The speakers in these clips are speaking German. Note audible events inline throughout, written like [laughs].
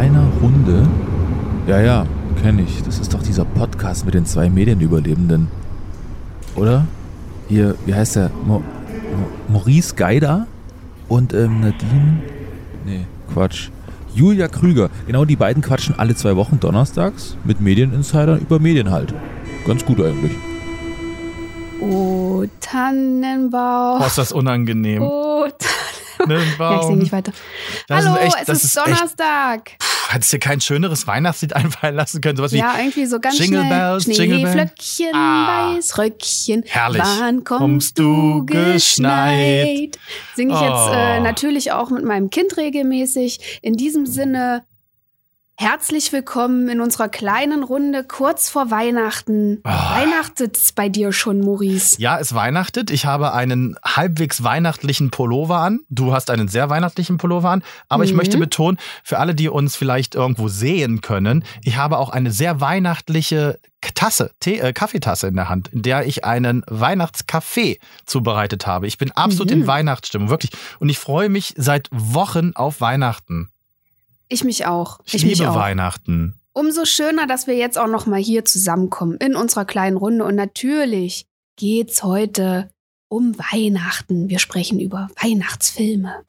kleiner Runde. Ja, ja, kenne ich. Das ist doch dieser Podcast mit den zwei Medienüberlebenden. Oder? Hier, wie heißt der? Mo Mo Maurice Geider und ähm, Nadine. Nee, Quatsch. Julia Krüger. Genau die beiden quatschen alle zwei Wochen donnerstags mit Medieninsidern über Medien halt. Ganz gut eigentlich. Oh, Tannenbaum. Boah, ist das unangenehm. Oh, Tannenbaum. Ja, ich singe nicht weiter. Das Hallo, ist echt, es das ist, echt- Donnerstag. Puh, Hättest du dir kein schöneres Weihnachtslied [laughs] einfallen lassen können? Sowas wie Ja, irgendwie so ganz Jingle schnell. Bells. Schneeflöckchen, Ah. Weißröckchen. Herrlich. Wann kommst, du geschneit? Singe ich jetzt Oh. äh, natürlich auch mit meinem Kind regelmäßig. In diesem Sinne, herzlich willkommen in unserer kleinen Runde kurz vor Weihnachten. Ah. Weihnachtet's bei dir schon, Maurice? Ja, es weihnachtet. Ich habe einen halbwegs weihnachtlichen Pullover an. Du hast einen sehr weihnachtlichen Pullover an. Aber ich Mhm. möchte betonen, für alle, die uns vielleicht irgendwo sehen können, ich habe auch eine sehr weihnachtliche Tasse, Tee, äh, Kaffeetasse in der Hand, in der ich einen Weihnachtskaffee zubereitet habe. Ich bin absolut Mhm. in Weihnachtsstimmung, wirklich. Und ich freue mich seit Wochen auf Weihnachten. Ich mich auch. Ich, mich liebe auch. Weihnachten. Umso schöner, dass wir jetzt auch noch mal hier zusammenkommen in unserer kleinen Runde. Und natürlich geht's heute um Weihnachten. Wir sprechen über Weihnachtsfilme.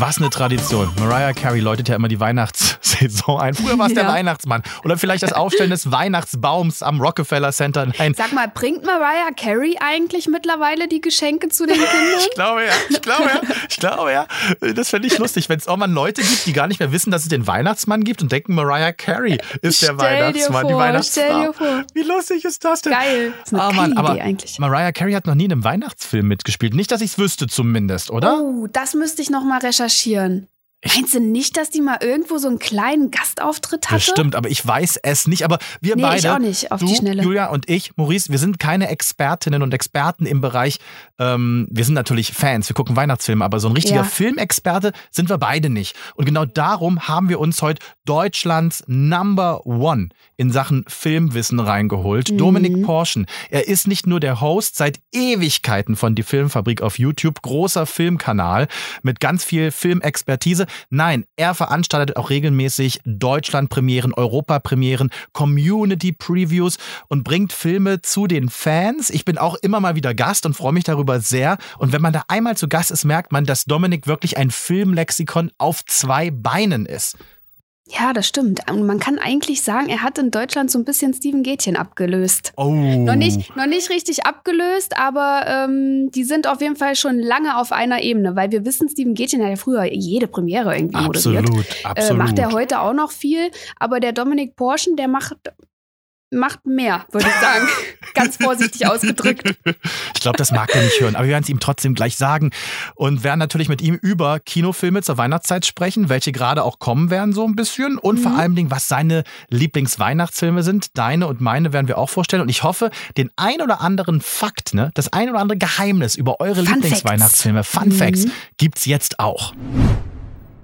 Was eine Tradition. Mariah Carey läutet ja immer die Weihnachtssaison ein. Früher war es der Ja. Weihnachtsmann. Oder vielleicht das Aufstellen des Weihnachtsbaums am Rockefeller Center. Nein, Sag mal, bringt Mariah Carey eigentlich mittlerweile die Geschenke zu den Kindern? Ich glaube ja, ich glaube ja, ich glaube ja. Das fände ich lustig, wenn es auch mal Leute gibt, die gar nicht mehr wissen, dass es den Weihnachtsmann gibt und denken, Mariah Carey ist der Stell Weihnachtsmann, die vor, Weihnachtsfrau. stell dir vor. Wie lustig ist das denn? Geil. Das ist eine geile Mann, aber Idee eigentlich. Mariah Carey hat noch nie in einem Weihnachtsfilm mitgespielt. Nicht, dass ich es wüsste zumindest, oder? Oh, das müsste ich noch mal recherchieren. Ich- Meinst du nicht, dass die mal irgendwo so einen kleinen Gastauftritt hatte? Bestimmt, aber ich weiß es nicht. Aber wir Nee, beide, ich auch nicht, auf du, die Schnelle. Julia und ich, Maurice, wir sind keine Expertinnen und Experten im Bereich. Ähm, wir sind natürlich Fans, wir gucken Weihnachtsfilme, aber so ein richtiger Ja. Filmexperte sind wir beide nicht. Und genau darum haben wir uns heute Deutschlands Number One in Sachen Filmwissen reingeholt. Mhm. Dominik Porschen. Er ist nicht nur der Host seit Ewigkeiten von Die Filmfabrik auf YouTube, großer Filmkanal mit ganz viel Filmexpertise. Nein, er veranstaltet auch regelmäßig Deutschlandpremieren, Europapremieren, Community-Previews und bringt Filme zu den Fans. Ich bin auch immer mal wieder Gast und freue mich darüber sehr. Und wenn man da einmal zu Gast ist, merkt man, dass Dominik wirklich ein Filmlexikon auf zwei Beinen ist. Ja, das stimmt. Und man kann eigentlich sagen, er hat in Deutschland so ein bisschen Steven Gätchen abgelöst. Oh. Noch nicht, noch nicht richtig abgelöst, aber ähm, die sind auf jeden Fall schon lange auf einer Ebene, weil wir wissen, Steven Gätchen hat ja früher jede Premiere irgendwie moderiert. Absolut, Äh, absolut. macht er heute auch noch viel, aber der Dominik Porschen, der macht, macht mehr, würde ich sagen. [laughs] Ganz vorsichtig ausgedrückt. Ich glaube, das mag er nicht hören, aber wir werden es ihm trotzdem gleich sagen und werden natürlich mit ihm über Kinofilme zur Weihnachtszeit sprechen, welche gerade auch kommen werden so ein bisschen und vor Mhm. allem Dingen, was seine Lieblingsweihnachtsfilme sind. Deine und meine werden wir auch vorstellen und ich hoffe, den ein oder anderen Fakt, ne, das ein oder andere Geheimnis über eure Fun Lieblingsweihnachtsfilme, Fun Mhm. Facts, gibt's jetzt auch.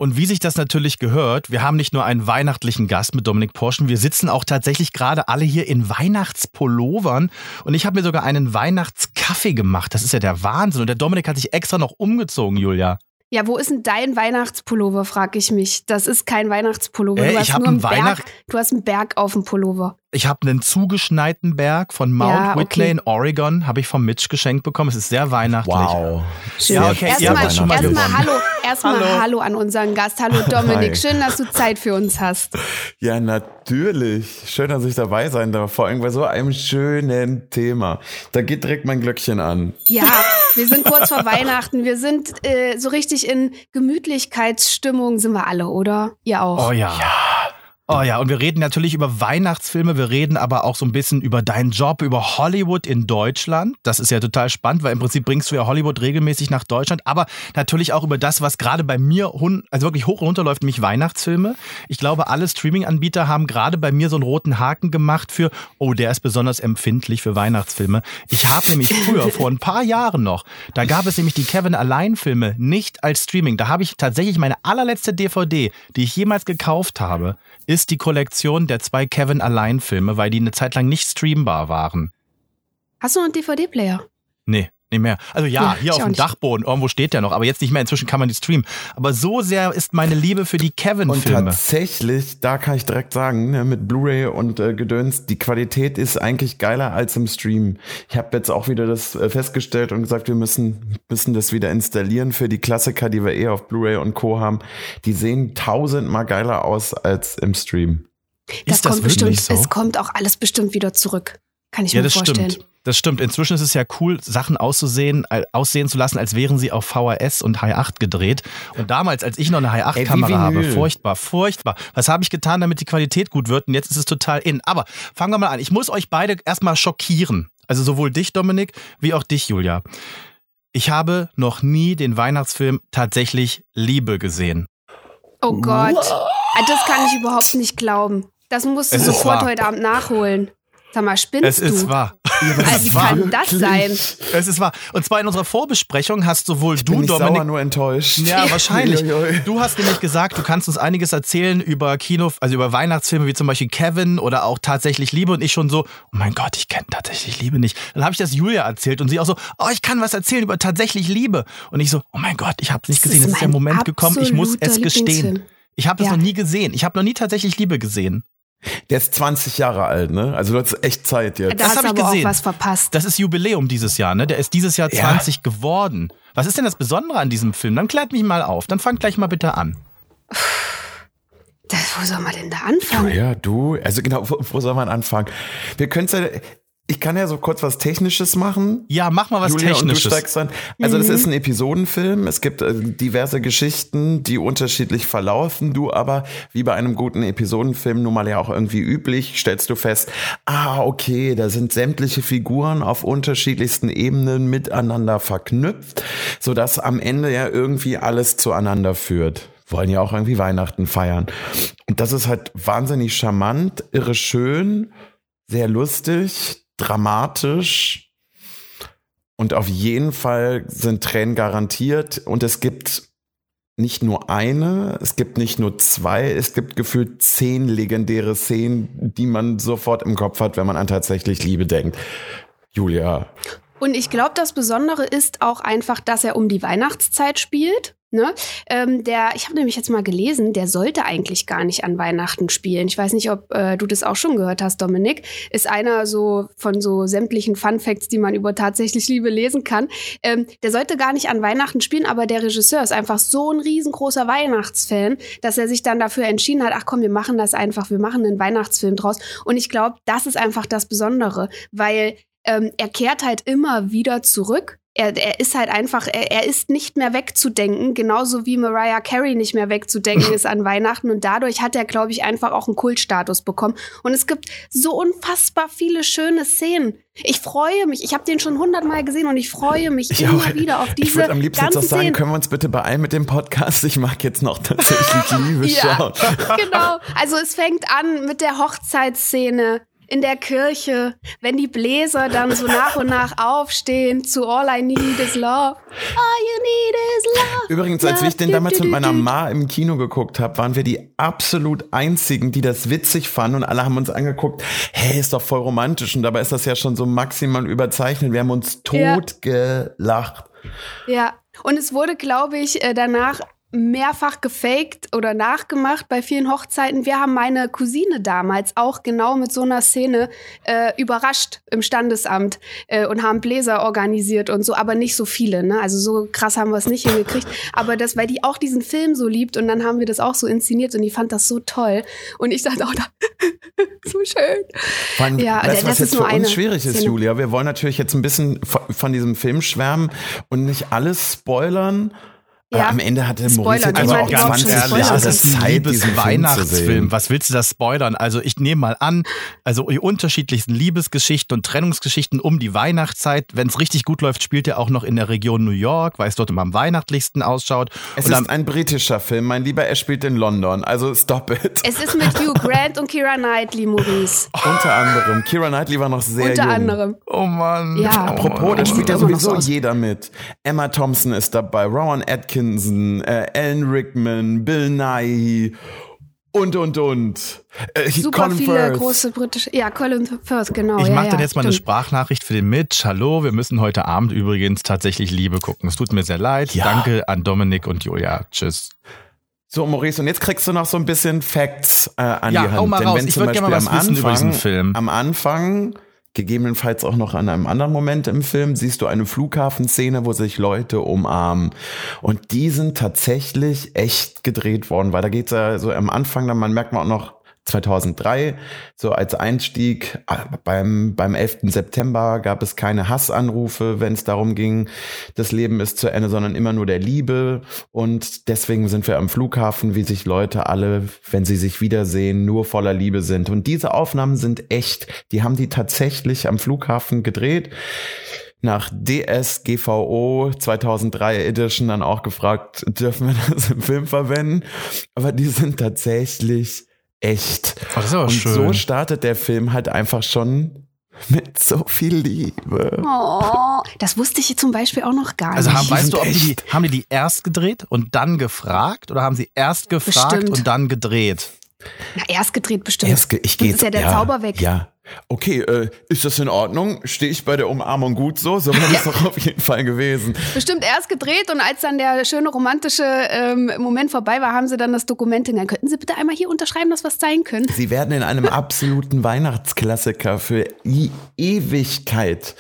Und wie sich das natürlich gehört, wir haben nicht nur einen weihnachtlichen Gast mit Dominik Porschen, wir sitzen auch tatsächlich gerade alle hier in Weihnachtspullovern und ich habe mir sogar einen Weihnachtskaffee gemacht. Das ist ja der Wahnsinn. Und der Dominik hat sich extra noch umgezogen, Julia. Ja, wo ist denn dein Weihnachtspullover, frage ich mich. Das ist kein Weihnachtspullover. Äh, du ich hast hab nur einen einen Weihnacht- Berg, du hast einen Berg auf dem Pullover. Ich habe einen zugeschneiten Berg von Mount Ja, okay. Whitney in Oregon, habe ich vom Mitch geschenkt bekommen. Es ist sehr weihnachtlich. Wow. Ja, okay, erstmal gewonnen. hallo, erstmal Hallo. hallo. an unseren Gast. Hallo Dominik, Hi. schön, dass du Zeit für uns hast. Ja, natürlich. Schön, dass ich dabei sein darf. Vor allem bei so einem schönen Thema. Da geht direkt mein Glöckchen an. Ja, wir sind kurz vor Weihnachten. Wir sind äh, so richtig in Gemütlichkeitsstimmung, sind wir alle, oder? Ihr auch. Oh ja. Oh ja, und wir reden natürlich über Weihnachtsfilme, wir reden aber auch so ein bisschen über deinen Job, über Hollywood in Deutschland. Das ist ja total spannend, weil im Prinzip bringst du ja Hollywood regelmäßig nach Deutschland, aber natürlich auch über das, was gerade bei mir also wirklich hoch und runter läuft, nämlich Weihnachtsfilme. Ich glaube, alle Streaming-Anbieter haben gerade bei mir so einen roten Haken gemacht für, oh, der ist besonders empfindlich für Weihnachtsfilme. Ich habe nämlich früher, vor ein paar Jahren noch, da gab es nämlich die Kevin Allein-Filme nicht als Streaming. Da habe ich tatsächlich meine allerletzte DVD, die ich jemals gekauft habe, ist die Kollektion der zwei Kevin Allein-Filme, weil die eine Zeit lang nicht streambar waren. Hast du einen DVD-Player? Nee. Nicht mehr. Also ja, ja hier auf dem nicht. Dachboden, irgendwo steht der noch, aber jetzt nicht mehr. Inzwischen kann man die streamen. Aber so sehr ist meine Liebe für die Kevin-Filme. Und tatsächlich, da kann ich direkt sagen, ne, mit Blu-ray und äh, Gedöns, die Qualität ist eigentlich geiler als im Stream. Ich habe jetzt auch wieder das äh, festgestellt und gesagt, wir müssen, müssen das wieder installieren für die Klassiker, die wir eh auf Blu-ray und Co. haben. Die sehen tausendmal geiler aus als im Stream. Das, ist das kommt bestimmt, so? es kommt auch alles bestimmt wieder zurück. Kann ich ja, mir vorstellen. Stimmt. Das stimmt. Inzwischen ist es ja cool, Sachen auszusehen, äh, aussehen zu lassen, als wären sie auf VHS und High 8 gedreht. Und damals, als ich noch eine High 8 Kamera habe, furchtbar, furchtbar. Was habe ich getan, damit die Qualität gut wird? Und jetzt ist es total in. Aber fangen wir mal an. Ich muss euch beide erstmal schockieren. Also sowohl dich, Dominik, wie auch dich, Julia. Ich habe noch nie den Weihnachtsfilm tatsächlich Liebe gesehen. Oh Gott. Das kann ich überhaupt nicht glauben. Das musst du sofort heute Abend nachholen. Sag mal, spinnst es du? Es ist wahr. Also, wie kann das sein? Es ist wahr. Und zwar in unserer Vorbesprechung hast sowohl ich du, bin Dominik. Sauer, nur enttäuscht. Ja, [laughs] wahrscheinlich. Du hast nämlich gesagt, du kannst uns einiges erzählen über Kino, also über Weihnachtsfilme wie zum Beispiel Kevin oder auch tatsächlich Liebe. Und ich schon so, oh mein Gott, ich kenne tatsächlich Liebe nicht. Dann habe ich das Julia erzählt und sie auch so, oh, ich kann was erzählen über tatsächlich Liebe. Und ich so, oh mein Gott, ich habe es nicht gesehen. Es ist der Moment gekommen, ich muss es gestehen. Ich habe es ja. noch nie gesehen. Ich habe noch nie tatsächlich Liebe gesehen. Der ist 20 Jahre alt, ne? Also du hast echt Zeit jetzt. Das, das habe ich gesehen. Auch was verpasst. Das ist Jubiläum dieses Jahr, ne? Der ist dieses Jahr 20 ja. geworden. Was ist denn das Besondere an diesem Film? Dann klärt mich mal auf. Dann fang gleich mal bitte an. Das, wo soll man denn da anfangen? Ja, du, also genau, wo, wo soll man anfangen? Wir können es ja, ich kann ja so kurz was Technisches machen. Ja, mach mal was Julia, Technisches. Also, das mhm. ist ein Episodenfilm. Es gibt äh, diverse Geschichten, die unterschiedlich verlaufen. Du aber, wie bei einem guten Episodenfilm, nun mal ja auch irgendwie üblich, stellst du fest, ah, okay, da sind sämtliche Figuren auf unterschiedlichsten Ebenen miteinander verknüpft, sodass am Ende ja irgendwie alles zueinander führt wollen ja auch irgendwie Weihnachten feiern. Und das ist halt wahnsinnig charmant, irre schön, sehr lustig, dramatisch und auf jeden Fall sind Tränen garantiert und es gibt nicht nur eine, es gibt nicht nur zwei, es gibt gefühlt zehn legendäre Szenen, die man sofort im Kopf hat, wenn man an tatsächlich Liebe denkt. Julia. Und ich glaube, das Besondere ist auch einfach, dass er um die Weihnachtszeit spielt. Ne? Ähm, der, ich habe nämlich jetzt mal gelesen, der sollte eigentlich gar nicht an Weihnachten spielen. Ich weiß nicht, ob äh, du das auch schon gehört hast, Dominik. Ist einer so von so sämtlichen Fun Facts, die man über tatsächlich Liebe lesen kann. Ähm, der sollte gar nicht an Weihnachten spielen, aber der Regisseur ist einfach so ein riesengroßer Weihnachtsfan, dass er sich dann dafür entschieden hat, ach komm, wir machen das einfach, wir machen einen Weihnachtsfilm draus. Und ich glaube, das ist einfach das Besondere, weil ähm, er kehrt halt immer wieder zurück er, er ist halt einfach, er, er ist nicht mehr wegzudenken, genauso wie Mariah Carey nicht mehr wegzudenken [laughs] ist an Weihnachten. Und dadurch hat er, glaube ich, einfach auch einen Kultstatus bekommen. Und es gibt so unfassbar viele schöne Szenen. Ich freue mich, ich habe den schon hundertmal gesehen und ich freue mich ich immer auch. wieder auf diese Ich würde am liebsten jetzt auch sagen, können wir uns bitte beeilen mit dem Podcast? Ich mag jetzt noch tatsächlich [laughs] Liebe schauen. ja, [laughs] genau. Also es fängt an mit der Hochzeitsszene in der Kirche, wenn die Bläser dann so nach und nach aufstehen zu All I Need is Love. All you need is love. Übrigens, als ich den damals mit meiner Ma im Kino geguckt habe, waren wir die absolut einzigen, die das witzig fanden und alle haben uns angeguckt, hey, ist doch voll romantisch und dabei ist das ja schon so maximal überzeichnet. Wir haben uns tot ja. gelacht. Ja, und es wurde, glaube ich, äh, danach mehrfach gefaked oder nachgemacht bei vielen Hochzeiten. Wir haben meine Cousine damals auch genau mit so einer Szene äh, überrascht im Standesamt äh, und haben Bläser organisiert und so, aber nicht so viele. Ne? Also so krass haben wir es nicht hingekriegt. Aber das, weil die auch diesen Film so liebt und dann haben wir das auch so inszeniert und die fand das so toll. Und ich dachte auch, da, [laughs] so schön. Von, ja, das was jetzt für uns schwierig ist, Szene. Julia. Wir wollen natürlich jetzt ein bisschen von, von diesem Film schwärmen und nicht alles spoilern. Ja. am Ende hatte Spoiler, Maurice aber auch überhaupt 20 schon ehrlich, Spoiler. Jahre das ist ein Zeit, diesen Film zu Liebes-Weihnachtsfilm. sehen. Was willst du da spoilern? Also ich nehme mal an, also die unterschiedlichsten Liebesgeschichten und Trennungsgeschichten um die Weihnachtszeit. Wenn es richtig gut läuft, spielt er auch noch in der Region New York, weil es dort immer am weihnachtlichsten ausschaut. Es und ist ein britischer Film, mein Lieber, er spielt in London, also stop it. Es ist mit Hugh Grant und Kira Knightley, Maurice. [laughs] Unter anderem. Kira Knightley war noch sehr Unter jung. anderem. oh Mann. Ja. Oh Apropos, Mann. da spielt ja sowieso jeder mit. Emma Thompson ist dabei, Rowan Atkinson, äh, Alan Rickman, Bill Nighy und, und, und. Äh, Super Colin viele Firth. große britische. Ja, Colin Firth, genau. Ich ja, mache ja, dann jetzt mal eine stimmt. Sprachnachricht für den Mitch. Hallo, wir müssen heute Abend übrigens tatsächlich Liebe gucken. Es tut mir sehr leid. Ja. Danke an Dominik und Julia. Tschüss. So, Maurice, und jetzt kriegst du noch so ein bisschen Facts äh, an Ja, die Hand. hau mal Denn raus. wenn Ich zum würd gerne Beispiel mal am was wissen über diesen Film. Am Anfang, gegebenenfalls auch noch an einem anderen Moment im Film, siehst du eine Flughafenszene, wo sich Leute umarmen. Und die sind tatsächlich echt gedreht worden, weil da geht's ja so am Anfang, dann man merkt man auch noch 2003, so als Einstieg äh, beim, beim 11. September gab es keine Hassanrufe, wenn es darum ging, das Leben ist zu Ende, sondern immer nur der Liebe. Und deswegen sind wir am Flughafen, wie sich Leute alle, wenn sie sich wiedersehen, nur voller Liebe sind. Und diese Aufnahmen sind echt. Die haben die tatsächlich am Flughafen gedreht nach DSGVO 2003 Edition dann auch gefragt, dürfen wir das im Film verwenden? Aber die sind tatsächlich echt. Oh, das ist aber Und schön. so startet der Film halt einfach schon mit so viel Liebe. Oh, das wusste ich zum Beispiel auch noch gar Also nicht. haben, weißt du, ob die, haben die die erst gedreht und dann gefragt oder haben sie erst gefragt Bestimmt. und dann gedreht? Na, erst gedreht bestimmt. Erst ge- ich gehe ist ja der Zauber weg. Ja. Okay, äh, ist das in Ordnung? Stehe ich bei der Umarmung gut so? So wäre [laughs] das doch auf jeden Fall gewesen. Bestimmt erst gedreht und als dann der schöne romantische ähm, Moment vorbei war, haben sie dann das Dokument hingegangen. Könnten Sie bitte einmal hier unterschreiben, dass es zeigen können? Sie werden in einem [laughs] absoluten Weihnachtsklassiker für die Ewigkeit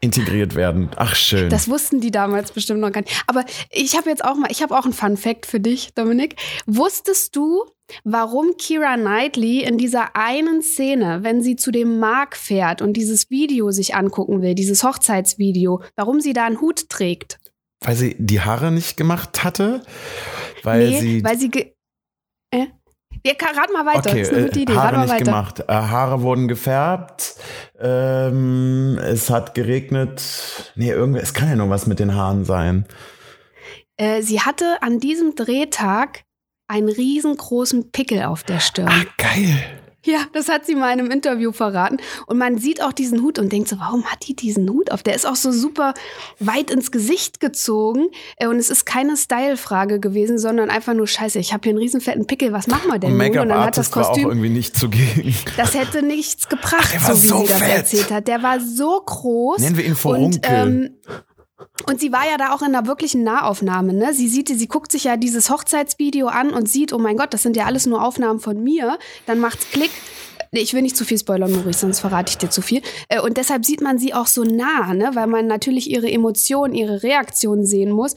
integriert werden. Ach schön. Das wussten die damals bestimmt noch gar nicht. Aber ich habe jetzt auch mal, ich habe auch einen Fun Fact für dich, Dominik. Wusstest du, warum Kira Knightley in dieser einen Szene, wenn sie zu dem Mark fährt und dieses Video sich angucken will, dieses Hochzeitsvideo, warum sie da einen Hut trägt? weil sie die Haare nicht gemacht hatte? Weil nee, sie weil sie äh? Ja, rat mal weiter. Okay, das ist eine gute äh, Idee. Haare nicht weiter. gemacht. Äh, Haare wurden gefärbt. Ähm, es hat geregnet. Nee, irgendwie, es kann ja nur was mit den Haaren sein. Äh, sie hatte an diesem Drehtag einen riesengroßen Pickel auf der Stirn. Ah, geil. Ja, das hat sie mal in einem Interview verraten. Und man sieht auch diesen Hut und denkt so, warum hat die diesen Hut auf? Der ist auch so super weit ins Gesicht gezogen. Äh, Und es ist keine Style-Frage gewesen, sondern einfach nur Scheiße, ich habe hier einen riesen fetten Pickel, was machen wir denn Und nun? Und dann hat das Make-up-Artist war auch Kostüm, irgendwie nicht zugegen. das hätte nichts gebracht, Ach, so wie so sie das fett. erzählt hat. Der war so groß. Nennen wir ihn Und, Furunkel. ähm, und sie war ja da auch in einer wirklichen Nahaufnahme, ne? Sie sieht, sie guckt sich ja dieses Hochzeitsvideo an und sieht, oh mein Gott, das sind ja alles nur Aufnahmen von mir. Dann macht's Klick. Ich will nicht zu viel spoilern, Maurice, sonst verrate ich dir zu viel. Äh, Und deshalb sieht man sie auch so nah, ne? weil man natürlich ihre Emotionen, ihre Reaktionen sehen muss.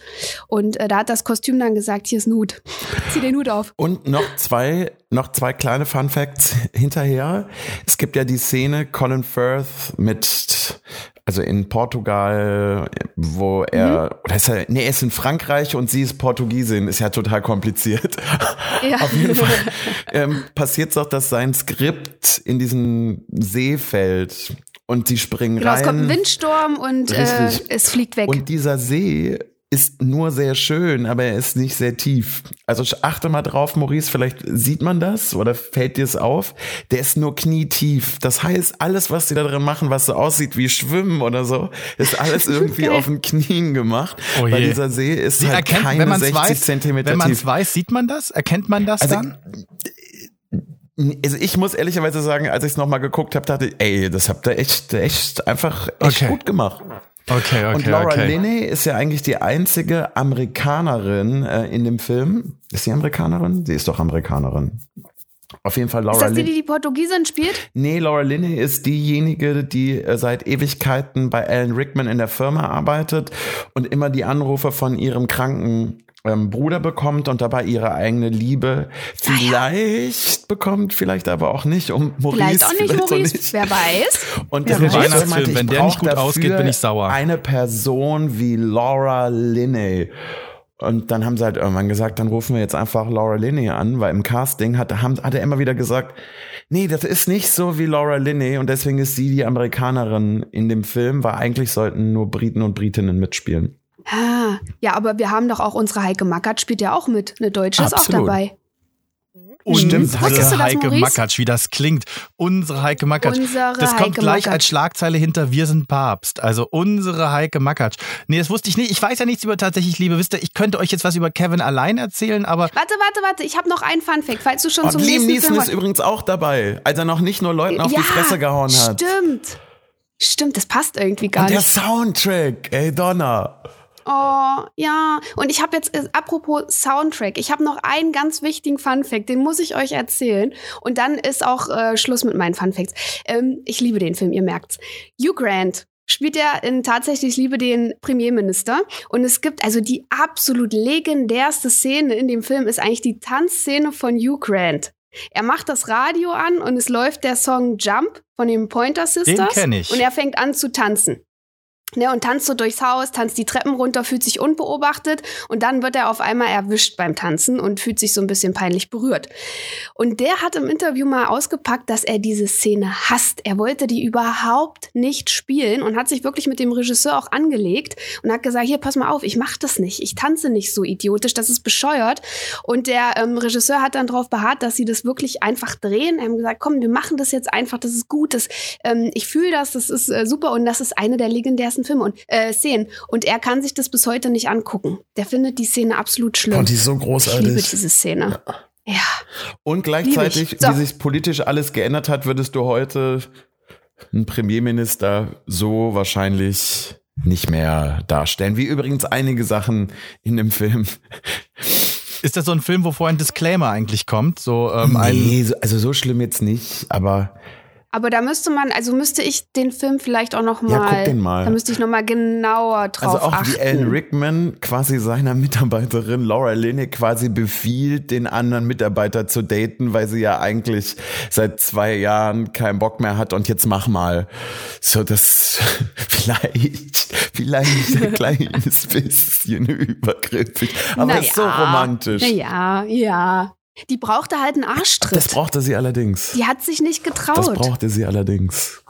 Und äh, da hat das Kostüm dann gesagt, hier ist ein Hut. [laughs] Zieh den Hut auf. Und noch zwei, noch zwei kleine Fun Facts hinterher. Es gibt ja die Szene Colin Firth mit, also in Portugal, wo er, oder ist er, nee, er ist in Frankreich und sie ist Portugiesin, ist ja total kompliziert. Ja. Auf jeden Fall [laughs] ähm, passiert es auch, dass sein Skript in diesen See fällt und sie springen Genau, rein. es kommt ein Windsturm und äh, es fliegt weg. Und dieser See ist nur sehr schön, aber er ist nicht sehr tief. Also achte mal drauf, Maurice, vielleicht sieht man das oder fällt dir es auf. Der ist nur knietief. Das heißt, alles, was sie da drin machen, was so aussieht wie Schwimmen oder so, ist alles [laughs] irgendwie auf den Knien gemacht. Oh weil dieser See ist Sie halt erkennt, keine wenn man es 60 weiß, Zentimeter wenn man tief. es weiß, sieht man das? Erkennt man das Also, dann? Also ich muss ehrlicherweise sagen, als ich es nochmal geguckt habe, dachte ich, ey, das habt ihr echt, echt einfach echt Okay. gut gemacht. Okay, okay, Und Laura okay. Linney ist ja eigentlich die einzige Amerikanerin äh, in dem Film. Ist sie Amerikanerin? Sie ist doch Amerikanerin. Auf jeden Fall ist Laura das die, die die Portugiesin spielt? Nee, Laura Linney ist diejenige, die äh, seit Ewigkeiten bei Alan Rickman in der Firma arbeitet und immer die Anrufe von ihrem kranken ähm, Bruder bekommt und dabei ihre eigene Liebe vielleicht bekommt, vielleicht aber auch nicht. Um Maurice, Vielleicht auch nicht, vielleicht Maurice. Wer weiß. und Das ist Weihnachtsfilm. Wenn der nicht gut ausgeht, bin ich sauer. Eine Person wie Laura Linney. Und dann haben sie halt irgendwann gesagt, dann rufen wir jetzt einfach Laura Linney an, weil im Casting hat, haben, hat er immer wieder gesagt, nee, das ist nicht so wie Laura Linney und deswegen ist sie die Amerikanerin in dem Film, weil eigentlich sollten nur Briten und Britinnen mitspielen. Ah, ja, aber wir haben doch auch unsere Heike Mackert spielt ja auch mit. Eine Deutsche ist auch Absolut. dabei. Stimmt, Wusstest du Unsere das, Heike Maurice? Makatsch, wie das klingt. Unsere Heike Makatsch. Unsere das kommt Heike gleich Makatsch. als Schlagzeile hinter Wir sind Papst. Also unsere Heike Makatsch. Nee, das wusste ich nicht. Ich weiß ja nichts über tatsächlich Liebe. Wisst ihr, ich könnte euch jetzt was über Kevin allein erzählen, aber Warte, warte, warte. Ich habe noch einen Funfact, falls du schon Und zum Liam nächsten Neeson Film ist übrigens auch dabei, als er noch nicht nur Leuten auf die Fresse gehauen hat. Stimmt. Stimmt, das passt irgendwie gar Und der nicht. Soundtrack, ey Donna. Oh, ja. Und ich habe jetzt, äh, apropos Soundtrack, ich habe noch einen ganz wichtigen Funfact, den muss ich euch erzählen. Und dann ist auch äh, Schluss mit meinen Funfacts. Ähm, ich liebe den Film, ihr merkt's. Hugh Grant spielt ja in tatsächlich ich liebe den Premierminister und es gibt also die absolut legendärste Szene in dem Film ist eigentlich die Tanzszene von Hugh Grant. Er macht das Radio an und es läuft der Song Jump von den Pointer Sisters kenn ich. und er fängt an zu tanzen. Ne, und tanzt so durchs Haus, tanzt die Treppen runter, fühlt sich unbeobachtet und dann wird er auf einmal erwischt beim Tanzen und fühlt sich so ein bisschen peinlich berührt. Und der hat im Interview mal ausgepackt, dass er diese Szene hasst. Er wollte die überhaupt nicht spielen und hat sich wirklich mit dem Regisseur auch angelegt und hat gesagt, hier, pass mal auf, ich mach das nicht. Ich tanze nicht so idiotisch, das ist bescheuert. Und der ähm, Regisseur hat dann darauf beharrt, dass sie das wirklich einfach drehen. Er haben gesagt, komm, wir machen das jetzt einfach, das ist gut, das, ähm, ich fühle das, das ist äh, super und das ist eine der legendärsten Filme und äh, Szenen. Und er kann sich das bis heute nicht angucken. Der findet die Szene absolut schlimm. Und die ist so ich liebe großartig. diese Szene. Ja. Und gleichzeitig. So. wie sich politisch alles geändert hat, würdest du heute einen Premierminister so wahrscheinlich nicht mehr darstellen. Wie übrigens einige Sachen in dem Film. ist das so ein Film, wo vorher ein Disclaimer eigentlich kommt? So ähm, nee, so- also so schlimm jetzt nicht, aber Aber da müsste man, also müsste ich den Film vielleicht auch noch mal, Ja, guck den mal. da müsste ich noch mal genauer drauf also auch achten. wie Alan Rickman quasi seiner Mitarbeiterin Laura Linney quasi befiehlt, den anderen Mitarbeiter zu daten, weil sie ja eigentlich seit zwei Jahren keinen Bock mehr hat und jetzt mach mal. So, das [laughs] vielleicht, vielleicht [laughs] ein kleines bisschen übergriffig, aber Naja, ist so romantisch. Ja, ja. Die brauchte halt einen Das Arschtritt. brauchte sie allerdings. Die hat sich nicht Das getraut. brauchte sie allerdings.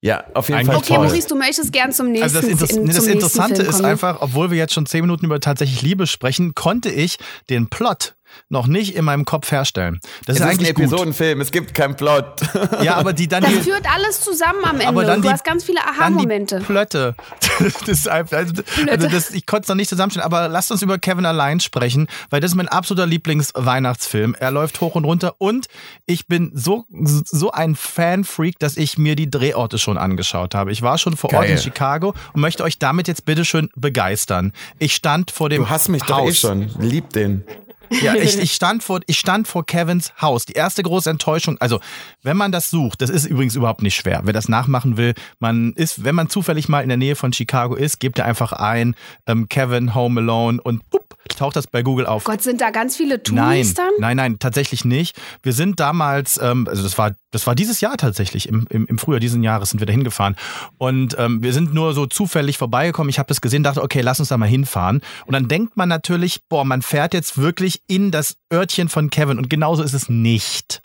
Ja, auf jeden Eigentlich Fall Okay, toll. Maurice, du möchtest gern zum nächsten Also das, Interess in- das Interessante Film ist einfach, obwohl wir jetzt schon zehn Minuten über tatsächlich Liebe sprechen, konnte ich den Plot noch nicht in meinem Kopf herstellen. Das es ist ist ein eigentlich gut. Episodenfilm, es gibt keinen Plot. [laughs] Ja, aber die dann Das die, führt alles zusammen am Ende. aber dann und du die, hast ganz viele Aha-Momente. Plötte. [laughs] Das ist einfach, also, also das, ich konnte es noch nicht zusammenstellen, aber lasst uns über Kevin allein sprechen, weil das ist mein absoluter Lieblingsweihnachtsfilm. Er läuft hoch und runter und ich bin so, so ein Fan-Freak, dass ich mir die Drehorte schon angeschaut habe. Ich war schon vor Ort Geil. in Chicago und möchte euch damit jetzt bitteschön begeistern. Ich stand vor dem Du hast mich Haus. doch eh schon. Lieb den. Ja, ich, ich, stand vor, ich stand vor Kevins Haus. Die erste große Enttäuschung. Also, wenn man das sucht, das ist übrigens überhaupt nicht schwer. Wer das nachmachen will, man ist, wenn man zufällig mal in der Nähe von Chicago ist, gebt ihr einfach ein ähm, Kevin Home Alone und pup, taucht das bei Google auf. Gott, sind da ganz viele Nein, Touris dann? nein, nein, tatsächlich nicht. Wir sind damals, ähm, also das war, das war dieses Jahr tatsächlich, im, im, im Frühjahr diesen Jahres sind wir da hingefahren. Und ähm, wir sind nur so zufällig vorbeigekommen. Ich habe das gesehen, dachte, okay, lass uns da mal hinfahren. Und dann denkt man natürlich, boah, man fährt jetzt wirklich in das Örtchen von Kevin. Und genauso ist es nicht.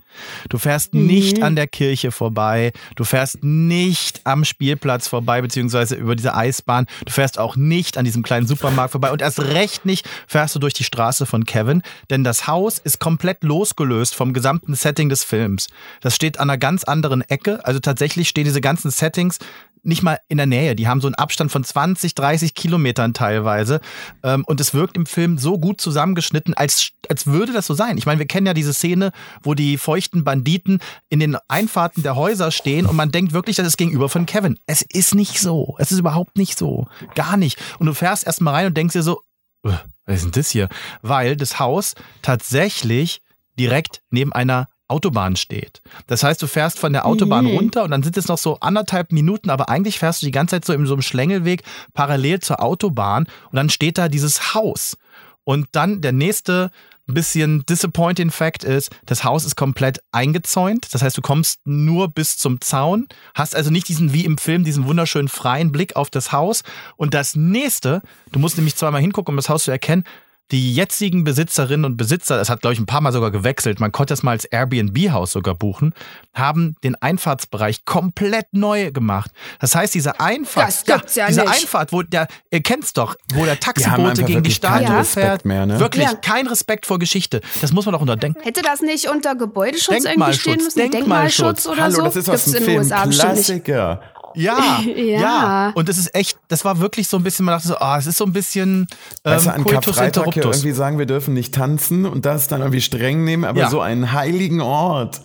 Du fährst Mhm. nicht an der Kirche vorbei, du fährst nicht am Spielplatz vorbei, beziehungsweise über diese Eisbahn, du fährst auch nicht an diesem kleinen Supermarkt vorbei und erst recht nicht fährst du durch die Straße von Kevin, denn das Haus ist komplett losgelöst vom gesamten Setting des Films. Das steht an einer ganz anderen Ecke, also tatsächlich stehen diese ganzen Settings nicht mal in der Nähe. Die haben so einen Abstand von 20, 30 Kilometern teilweise. Ähm, und es wirkt im Film so gut zusammengeschnitten, als, als würde das so sein. Ich meine, wir kennen ja diese Szene, wo die feuchten Banditen in den Einfahrten der Häuser stehen und man denkt wirklich, das ist gegenüber von Kevin. Es ist nicht so. Es ist überhaupt nicht so. Gar nicht. Und du fährst erstmal rein und denkst dir so, "Äh, was ist denn das hier? Weil das Haus tatsächlich direkt neben einer Autobahn steht. Das heißt, du fährst von der Autobahn Mhm. runter und dann sind es noch so anderthalb Minuten, aber eigentlich fährst du die ganze Zeit so in so einem Schlängelweg parallel zur Autobahn und dann steht da dieses Haus. Und dann der nächste bisschen disappointing Fact ist, das Haus ist komplett eingezäunt. Das heißt, du kommst nur bis zum Zaun, hast also nicht diesen, wie im Film, diesen wunderschönen freien Blick auf das Haus. Und das nächste, du musst nämlich zweimal hingucken, um das Haus zu erkennen, die jetzigen Besitzerinnen und Besitzer, das hat glaube ich ein paar Mal sogar gewechselt, man konnte das mal als Airbnb-Haus sogar buchen, haben den Einfahrtsbereich komplett neu gemacht. Das heißt, diese Einfahrt, Das gibt's ja diese nicht. Einfahrt, wo der, ihr kennt's doch, wo der Taxibote gegen die Statue fährt. mehr, ne? Wirklich Ja. kein Respekt vor Geschichte. Das muss man doch unterdenken. Hätte das nicht unter Gebäudeschutz irgendwie stehen müssen? Denkmalschutz. Denkmalschutz oder Hallo, so? das ist aus Gibt's dem Film USA bestimmt. Klassiker. Ja, [laughs] Ja. ja, Und es ist echt, das war wirklich so ein bisschen, man dachte so, ah, es ist so ein bisschen ähm, Weißt du, an Coitus Karfreitag irgendwie sagen, wir dürfen nicht tanzen und das dann irgendwie streng nehmen, aber Ja. so einen heiligen Ort.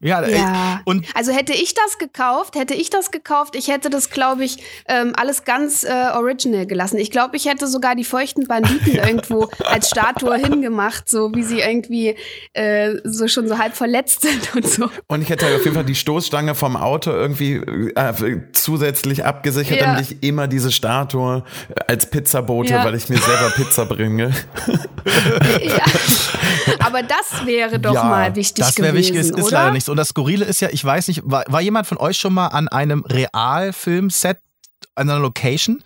Ja, ey, Ja. und Also hätte ich das gekauft, hätte ich das gekauft, ich hätte das, glaube ich, ähm, alles ganz äh, original gelassen. Ich glaube, ich hätte sogar die feuchten Banditen [laughs] irgendwo als Statue hingemacht, so wie sie irgendwie äh, so schon so halb verletzt sind und so. Und ich hätte auf jeden Fall die Stoßstange vom Auto irgendwie äh, zusätzlich abgesichert, Ja. damit ich immer diese Statue als Pizzabote, Ja. weil ich mir selber Pizza bringe. [laughs] ja. Aber das wäre doch mal wichtig das gewesen, wichtig, ist, ist oder? leider nicht. Und das Skurrile ist ja, ich weiß nicht, war, war jemand von euch schon mal an einem Realfilmset, an einer Location?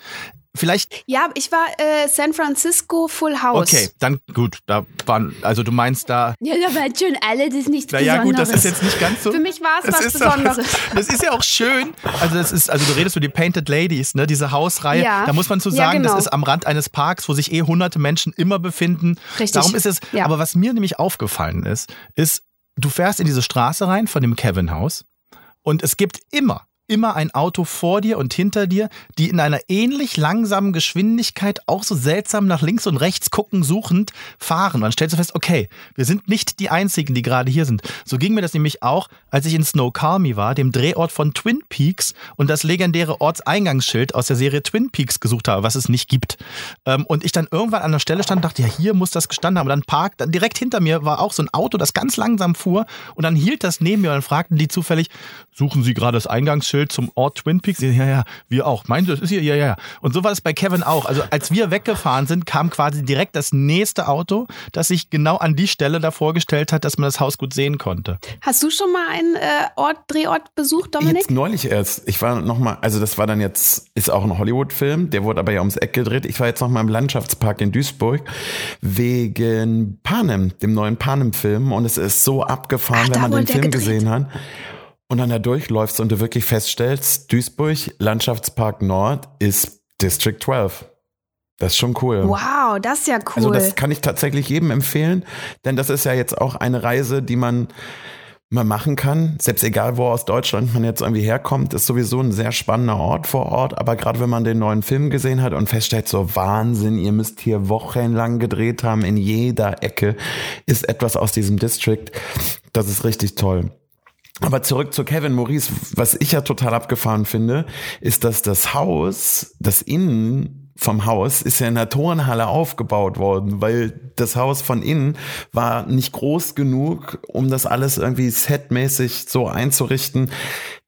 Vielleicht, Ja, ich war äh, San Francisco Full House. okay, dann gut, da waren, also du meinst da, Ja, da waren schon alle, das ist nichts naja gut, das ist Besonderes. jetzt nicht ganz so. Für mich war es Das was ist doch- Besonderes. [laughs] Das ist ja auch schön. Also das ist, also du redest über die Painted Ladies, ne, diese Hausreihe. Ja. Da muss man zu Ja, sagen, genau. das ist am Rand eines Parks, wo sich eh hunderte Menschen immer befinden. Richtig. Darum ist es. Ja. Aber was mir nämlich aufgefallen ist, ist, du fährst in diese Straße rein von dem Kevin Haus und es gibt immer immer ein Auto vor dir und hinter dir, die in einer ähnlich langsamen Geschwindigkeit auch so seltsam nach links und rechts gucken, suchend fahren. Und dann stellst du fest, okay, wir sind nicht die Einzigen, die gerade hier sind. So ging mir das nämlich auch, als ich in Snoqualmie war, dem Drehort von Twin Peaks und das legendäre Ortseingangsschild aus der Serie Twin Peaks gesucht habe, was es nicht gibt. Ähm, Und ich dann irgendwann an der Stelle stand und dachte, ja, hier muss das gestanden haben. Und dann parkt, dann direkt hinter mir war auch so ein Auto, das ganz langsam fuhr und dann hielt das neben mir und dann fragten die zufällig, suchen Sie gerade das Eingangsschild zum Ort Twin Peaks? Ja, ja, wir auch. Meinen Sie, das ist hier? Ja, ja, ja. Und so war es bei Kevin auch. Also als wir weggefahren sind, kam quasi direkt das nächste Auto, das sich genau an die Stelle da vorgestellt hat, dass man das Haus gut sehen konnte. Hast du schon mal einen äh, Ort, Drehort besucht, Dominik? Jetzt neulich erst. Ich war noch mal, also das war dann jetzt, ist auch ein Hollywood-Film, der wurde aber ja ums Eck gedreht. Ich war jetzt noch mal im Landschaftspark in Duisburg wegen Panem, dem neuen Panem-Film. Und es ist so abgefahren, Ach, wenn man den Film gedreht. gesehen hat. Und dann da durchläufst und du wirklich feststellst, Duisburg, Landschaftspark Nord ist District 12. Das ist schon cool. Wow, das ist ja cool. Also das kann ich tatsächlich jedem empfehlen, denn das ist ja jetzt auch eine Reise, die man mal machen kann. Selbst egal, wo aus Deutschland man jetzt irgendwie herkommt, ist sowieso ein sehr spannender Ort vor Ort. Aber gerade wenn man den neuen Film gesehen hat und feststellt, so Wahnsinn, ihr müsst hier wochenlang gedreht haben, in jeder Ecke ist etwas aus diesem District. Das ist richtig toll. Aber zurück zu Kevin Maurice, was ich ja total abgefahren finde, ist, dass das Haus, das Innen vom Haus ist ja in der Turnhalle aufgebaut worden, weil das Haus von innen war nicht groß genug, um das alles irgendwie setmäßig so einzurichten,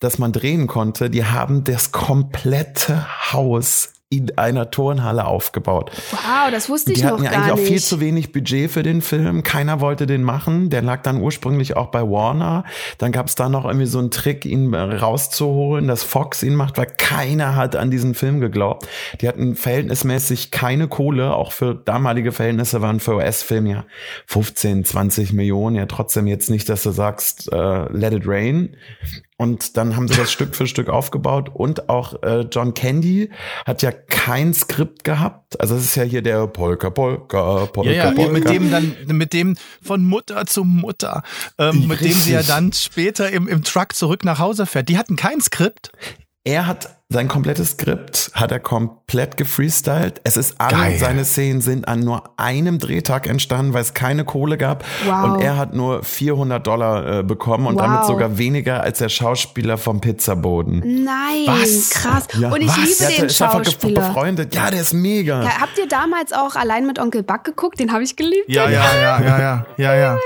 dass man drehen konnte. Die haben das komplette Haus in einer Turnhalle aufgebaut. wow, das wusste ich Die noch hatten ja gar eigentlich auch nicht. viel zu wenig Budget für den Film. Keiner wollte den machen. Der lag dann ursprünglich auch bei Warner. Dann gab es da noch irgendwie so einen Trick, ihn rauszuholen, dass Fox ihn macht, weil keiner hat an diesen Film geglaubt. Die hatten verhältnismäßig keine Kohle. Auch für damalige Verhältnisse waren für US-Film ja 15, 20 Millionen. Ja, trotzdem jetzt nicht, dass du sagst, äh, let it rain. Und dann haben sie das [laughs] Stück für Stück aufgebaut und auch äh, John Candy hat ja kein Skript gehabt. Also es ist ja hier der Polka Polka Polka Ja, ja, Polka. mit dem dann, mit dem von Mutter zu Mutter, ähm, mit dem sie ja dann später im, im Truck zurück nach Hause fährt. Die hatten kein Skript. Er hat sein komplettes Skript hat er komplett gefreestylt. Es ist alle Geil. seine Szenen sind an nur einem Drehtag entstanden, weil es keine Kohle gab Wow. und er hat nur 400 Dollar äh, bekommen und Wow. damit sogar weniger als der Schauspieler vom Pizzaboden. Nein, Was? krass. Ja. Und ich Was? liebe Der den ist Schauspieler. befreundet. Ja, der ist mega. Ja, habt ihr damals auch allein mit Onkel Buck geguckt? Den habe ich geliebt. Ja, ja, ja, ja, ja, ja, ja.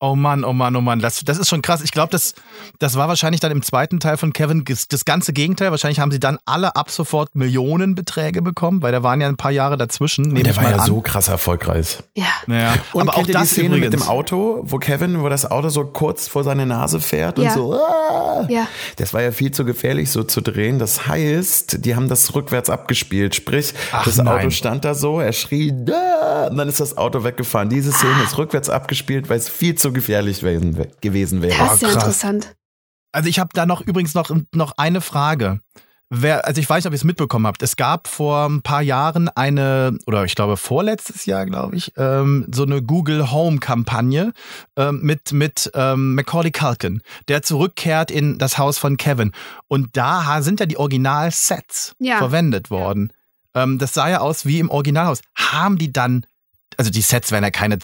Oh Mann, oh Mann, oh Mann. Das, das ist schon krass. Ich glaube, das, das war wahrscheinlich dann im zweiten Teil von Kevin das ganze Gegenteil. Wahrscheinlich haben sie dann alle ab sofort Millionenbeträge bekommen, weil da waren ja ein paar Jahre dazwischen. Der war ja an. so krass erfolgreich. Ja. Naja. Und aber auch das die Szene übrigens. mit dem Auto, wo Kevin, wo das Auto so kurz vor seine Nase fährt ja. und so. Ah, ja. Das war ja viel zu gefährlich, so zu drehen. Das heißt, die haben das rückwärts abgespielt. Sprich, Ach, das nein. Auto stand da so, er schrie, da, und dann ist das Auto weggefahren. Diese Szene ist rückwärts abgespielt, weil es viel zu gefährlich gewesen wäre. Das ist ja interessant. Also ich habe da noch übrigens noch, noch eine Frage. Wer, also ich weiß nicht, ob ihr es mitbekommen habt. Es gab vor ein paar Jahren eine, oder ich glaube vorletztes Jahr, glaube ich, ähm, so eine Google Home-Kampagne ähm, mit, mit ähm, Macaulay Culkin, der zurückkehrt in das Haus von Kevin. Und da sind ja die Original-Sets ja. verwendet worden. Ja. Ähm, das sah ja aus wie im Originalhaus. Haben die dann also die Sets werden ja keine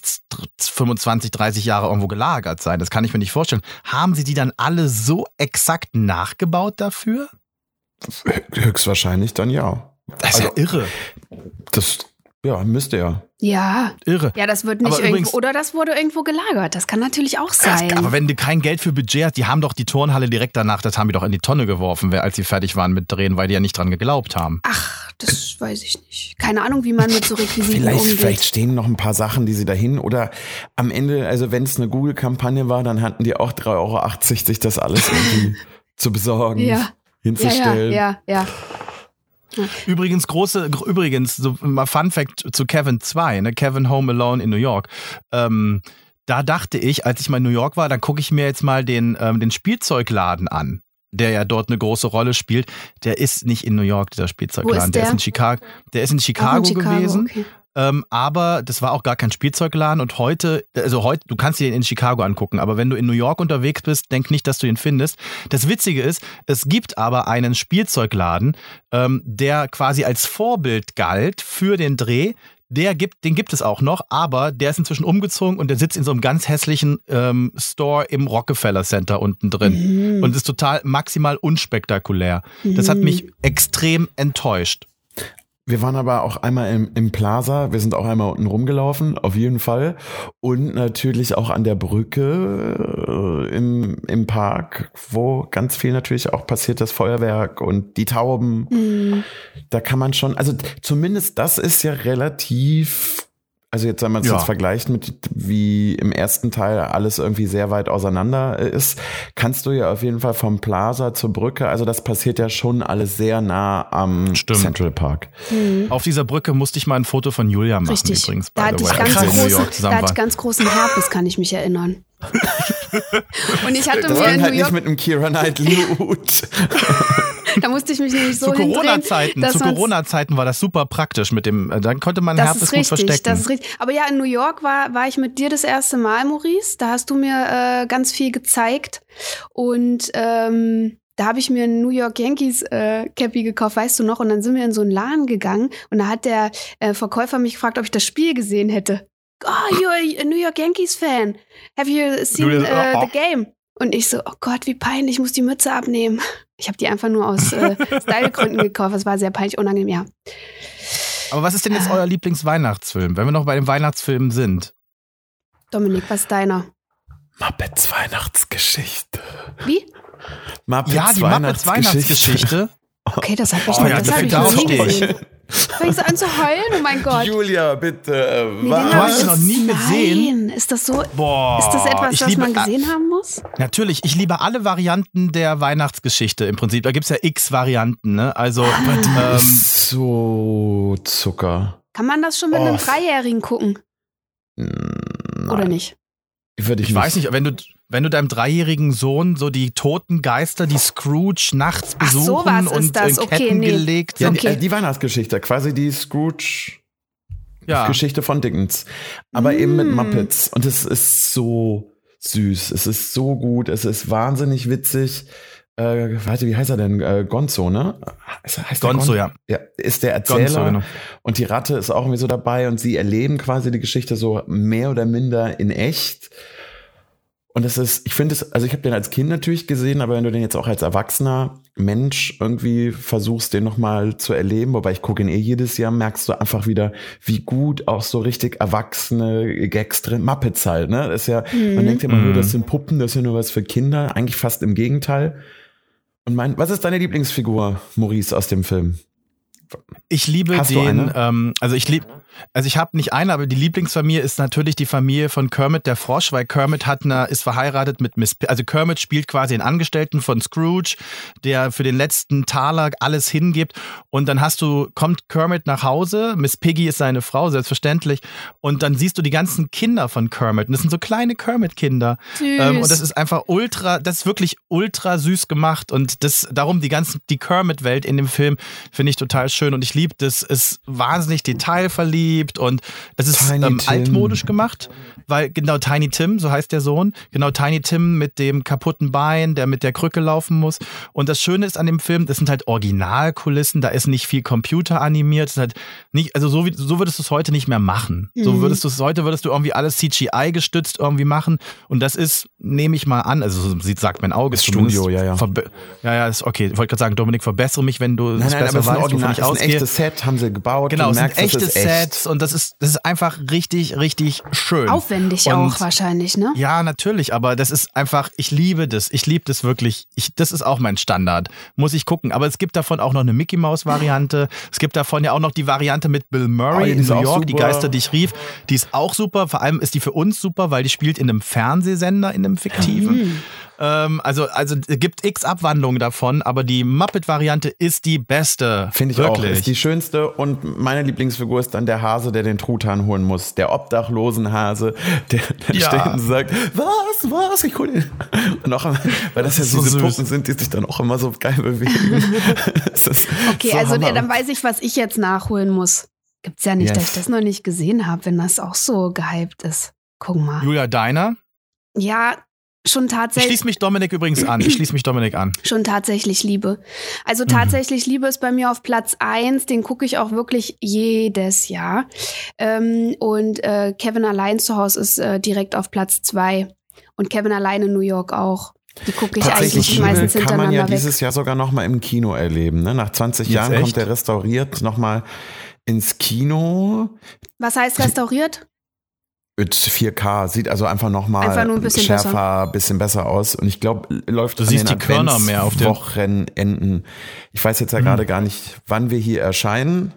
25, 30 Jahre irgendwo gelagert sein. Das kann ich mir nicht vorstellen. Haben sie die dann alle so exakt nachgebaut dafür? Höchstwahrscheinlich dann ja. Das ist also, ja irre. Das, ja, müsste ja. Ja. Irre. Ja, das wird nicht aber irgendwo, übrigens, oder das wurde irgendwo gelagert. Das kann natürlich auch sein. Das, aber wenn du kein Geld für Budget hast, die haben doch die Turnhalle direkt danach, das haben die doch in die Tonne geworfen, als sie fertig waren mit Drehen, weil die ja nicht dran geglaubt haben. Ach, das weiß ich nicht. Keine Ahnung, wie man mit so Requisiten vielleicht, umgeht. Vielleicht stehen noch ein paar Sachen, die sie dahin oder am Ende, also wenn es eine Google-Kampagne war, dann hatten die auch 3,80 Euro, sich das alles irgendwie [laughs] zu besorgen, ja. hinzustellen. Ja, ja, ja. ja. Übrigens, große, übrigens, so mal Fun Fact zu Kevin 2, ne? Kevin Home Alone in New York. Ähm, da dachte ich, als ich mal in New York war, dann gucke ich mir jetzt mal den, ähm, den Spielzeugladen an der ja dort eine große Rolle spielt, der ist nicht in New York, dieser Spielzeugladen. Ist der? der? ist in Chicago, der ist in Chicago, in Chicago gewesen. Okay. Ähm, aber das war auch gar kein Spielzeugladen und heute, also heute, du kannst dir den in Chicago angucken, aber wenn du in New York unterwegs bist, denk nicht, dass du ihn findest. Das Witzige ist, es gibt aber einen Spielzeugladen, ähm, der quasi als Vorbild galt für den Dreh, der gibt, den gibt es auch noch, aber der ist inzwischen umgezogen und der sitzt in so einem ganz hässlichen ähm, Store im Rockefeller Center unten drin mhm. und ist total maximal unspektakulär. Mhm. Das hat mhm. mich extrem enttäuscht. Wir waren aber auch einmal im, im Plaza, wir sind auch einmal unten rumgelaufen, auf jeden Fall. Und natürlich auch an der Brücke äh, im, im Park, wo ganz viel natürlich auch passiert, das Feuerwerk und die Tauben. Mhm. Da kann man schon, also zumindest das ist ja relativ also jetzt, wenn man es ja. jetzt vergleicht mit wie im ersten Teil alles irgendwie sehr weit auseinander ist, kannst du ja auf jeden Fall vom Plaza zur Brücke, also das passiert ja schon alles sehr nah am Stimmt. Central Park. Mhm. Auf dieser Brücke musste ich mal ein Foto von Julia machen Richtig. übrigens. Da hatte, ich ganz, großen, da hatte ich ganz großen Herpes, kann ich mich erinnern. [laughs] Und ich hatte mir in halt nicht mit einem Kira Knightley Hut. [laughs] [laughs] da musste ich mich nämlich so zu Corona-Zeiten, zu Corona-Zeiten war das super praktisch mit dem, äh, dann konnte man das Herpes richtig, gut verstecken. Das ist richtig. Aber ja, in New York war, war ich mit dir das erste Mal, Maurice. Da hast du mir äh, ganz viel gezeigt und ähm, da habe ich mir ein New York Yankees äh, Cappy gekauft, weißt du noch? Und dann sind wir in so einen Laden gegangen und da hat der äh, Verkäufer mich gefragt, ob ich das Spiel gesehen hätte. Oh, you're a New York Yankees fan. Have you seen uh, the game? Und ich so, oh Gott, wie peinlich, ich muss die Mütze abnehmen. Ich habe die einfach nur aus äh, [laughs] Stylegründen gekauft. Das war sehr peinlich, unangenehm, ja. Aber was ist denn jetzt euer Lieblingsweihnachtsfilm, wenn wir noch bei den Weihnachtsfilmen sind? Dominik, was ist deiner? Muppets Weihnachtsgeschichte. Wie? Muppets ja, die Muppets Weihnachtsgeschichte. Okay, das habe ich, oh, ja, das hab ich noch nie gesehen. Fängst du an zu heulen? Oh mein Gott. Julia, bitte. Äh, nee, du hast sie noch nie gesehen? Nein, ist das so? Boah, ist das etwas, was liebe, man gesehen haben muss? Natürlich, ich liebe alle Varianten der Weihnachtsgeschichte im Prinzip. Da gibt es ja x Varianten, ne? Also, die ähm, so Zucker. Kann man das schon mit oh. einem Dreijährigen gucken? Nein. Oder nicht? Würde ich, ich nicht. weiß nicht, wenn du, wenn du deinem dreijährigen Sohn so die toten Geister, die Scrooge nachts besuchen Ach, und in okay, Ketten nee. gelegt ja, sind. Die, äh, die Weihnachtsgeschichte, quasi die Scrooge ja. Geschichte von Dickens. Aber mm. eben mit Muppets. Und es ist so süß. Es ist so gut. Es ist wahnsinnig witzig. Äh, warte, wie heißt er denn? Äh, Gonzo, ne? Heißt Gonzo, Gon ja. Ja, ist der Erzähler. Gonzo, genau. Und die Ratte ist auch irgendwie so dabei und sie erleben quasi die Geschichte so mehr oder minder in echt. Und das ist, ich finde es, also ich habe den als Kind natürlich gesehen, aber wenn du den jetzt auch als Erwachsener Mensch irgendwie versuchst, den nochmal zu erleben, wobei ich gucke ihn eh jedes Jahr, merkst du einfach wieder, wie gut auch so richtig erwachsene Gags drin, Muppets halt, ne? Das ist ja, mhm. man denkt ja immer nur, das sind Puppen, das ist ja nur was für Kinder, eigentlich fast im Gegenteil. Und mein, was ist deine Lieblingsfigur, Maurice, aus dem Film? Ich liebe Hast den, ähm, also ich liebe, also ich habe nicht eine, aber die Lieblingsfamilie ist natürlich die Familie von Kermit der Frosch, weil Kermit hat eine, ist verheiratet mit Miss, P also Kermit spielt quasi den Angestellten von Scrooge, der für den letzten Taler alles hingibt. Und dann hast du, kommt Kermit nach Hause, Miss Piggy ist seine Frau, selbstverständlich. Und dann siehst du die ganzen Kinder von Kermit. Und das sind so kleine Kermit-Kinder. Ähm, und das ist einfach ultra, das ist wirklich ultra süß gemacht. Und das, darum die ganzen, die Kermit-Welt in dem Film finde ich total schön. Und ich liebe das, ist wahnsinnig detailverliebt und es ist ähm, altmodisch gemacht, weil genau Tiny Tim, so heißt der Sohn, genau Tiny Tim mit dem kaputten Bein, der mit der Krücke laufen muss. Und das Schöne ist an dem Film, das sind halt Originalkulissen, da ist nicht viel Computer animiert, das ist halt nicht, also so, wie, so würdest du es heute nicht mehr machen. Mhm. So würdest du es heute, würdest du irgendwie alles CGI gestützt irgendwie machen. Und das ist, nehme ich mal an, also so sagt mein Auge. Das Studio, ja, ja. Ja, ja, ist okay. Ich wollte gerade sagen, Dominik, verbessere mich, wenn du nein, nein, besser aber weißt, Original, ich ausgehe. Ist echtes Set haben sie gebaut. Genau, es sind echte Sets Sets und das ist, das ist einfach richtig, richtig schön. Aufwendig und, auch wahrscheinlich, ne? Ja, natürlich, aber das ist einfach, ich liebe das. Ich liebe das wirklich. Ich, das ist auch mein Standard. Muss ich gucken. Aber es gibt davon auch noch eine Mickey Mouse Variante. Es gibt davon ja auch noch die Variante mit Bill Murray oh, in New York, die Geister, die ich rief. Die ist auch super. Vor allem ist die für uns super, weil die spielt in einem Fernsehsender, in einem fiktiven. Mhm. Ähm, also, also es gibt x Abwandlungen davon, aber die Muppet-Variante ist die beste. Finde ich Wirklich. auch. Ist die schönste und meine Lieblingsfigur ist dann der Hase, der den Truthahn holen muss. Der obdachlosen Hase, der, der ja. steht und sagt, was, was, ich hol den. Und auch, weil das, das ja diese so Puppen sind, die sich dann auch immer so geil bewegen. [laughs] okay, so also der, dann weiß ich, was ich jetzt nachholen muss. Gibt's ja nicht, yes. dass ich das noch nicht gesehen habe, wenn das auch so gehypt ist. Guck mal. Julia, deiner? Ja, schon tatsächlich. Ich schließe mich Dominik übrigens an. Ich schließe mich Dominik an. Schon tatsächlich Liebe. Also mhm. tatsächlich mhm. Liebe ist bei mir auf Platz eins. Den gucke ich auch wirklich jedes Jahr. Ähm, und äh, Kevin allein zu Hause ist äh, direkt auf Platz zwei. Und Kevin allein in New York auch. Die gucke ich eigentlich meistens hintereinander kann man ja weg. dieses Jahr sogar noch mal im Kino erleben. Ne? Nach 20 Jetzt Jahren echt? kommt der restauriert noch mal ins Kino. Was heißt restauriert? Mit 4K sieht also einfach nochmal schärfer, besser. bisschen besser aus. Und ich glaube, läuft du siehst die Körner mehr auf den Wochenenden. Ich weiß jetzt ja mhm. gerade gar nicht, wann wir hier erscheinen.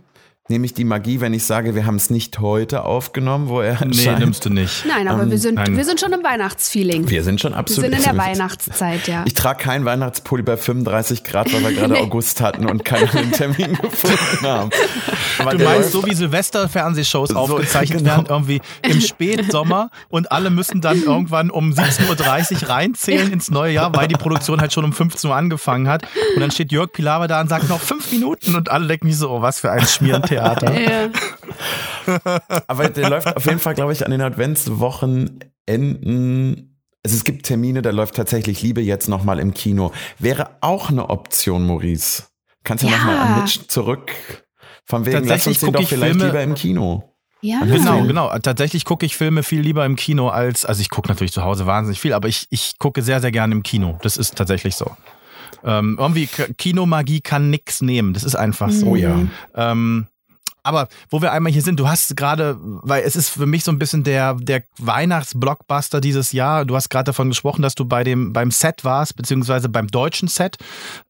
Nehme ich die Magie, wenn ich sage, wir haben es nicht heute aufgenommen, wo er Nee, scheint. nimmst du nicht. Nein, aber um, wir, sind, nein. wir sind schon im Weihnachtsfeeling. Wir sind schon absolut. Wir sind in der Weihnachtszeit, ja. Ich trage keinen Weihnachtspulli bei 35 Grad, weil wir gerade [laughs] nee. August hatten und keinen Termin [laughs] gefunden haben. Aber du meinst, so wie Silvester-Fernsehshows so, aufgezeichnet genau. werden, irgendwie im Spätsommer und alle müssen dann irgendwann um 17.30 Uhr reinzählen ins neue Jahr, weil die Produktion halt schon um 15 Uhr angefangen hat. Und dann steht Jörg Pilawa da und sagt noch fünf Minuten und alle denken sich so, oh, was für ein Schmierentee. Theater. Ja. Aber der läuft auf jeden Fall, glaube ich, an den Adventswochenenden. Also es gibt Termine, da läuft tatsächlich Liebe jetzt nochmal im Kino. Wäre auch eine Option, Maurice. Kannst du ja. nochmal an Mitch zurück. Von wegen, lass uns den doch vielleicht Filme, lieber im Kino. Ja. Genau, genau. Tatsächlich gucke ich Filme viel lieber im Kino als, also ich gucke natürlich zu Hause wahnsinnig viel, aber ich, ich gucke sehr, sehr gerne im Kino. Das ist tatsächlich so. Ähm, irgendwie Kinomagie kann nix nehmen. Das ist einfach so. Oh ja. Ähm, aber wo wir einmal hier sind, du hast gerade, weil es ist für mich so ein bisschen der, der Weihnachtsblockbuster dieses Jahr. Du hast gerade davon gesprochen, dass du bei dem, beim Set warst, beziehungsweise beim deutschen Set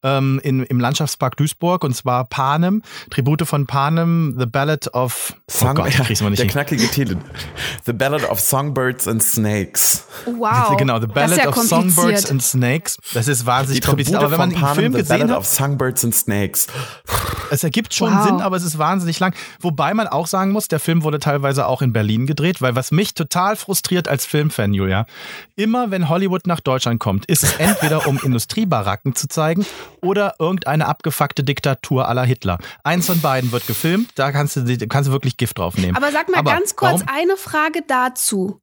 ähm, in, im Landschaftspark Duisburg und zwar Panem, Tribute von Panem, The Ballad of Song, oh Gott, ja, nicht [laughs] der hin. knackige Titel. The Ballad of Songbirds and Snakes. Wow. Genau, The Ballad ja of Songbirds and Snakes. Das ist wahnsinnig kompliziert. Aber wenn man den Film The gesehen Ballad hat, of Songbirds and Snakes. Es ergibt schon wow. Sinn, aber es ist wahnsinnig lang. Wobei man auch sagen muss, der Film wurde teilweise auch in Berlin gedreht, weil was mich total frustriert als Filmfan, Julia, immer wenn Hollywood nach Deutschland kommt, ist es entweder um Industriebaracken zu zeigen oder irgendeine abgefuckte Diktatur aller Hitler. Eins von beiden wird gefilmt, da kannst du, kannst du wirklich Gift drauf nehmen. Aber sag mal Aber ganz kurz warum? eine Frage dazu.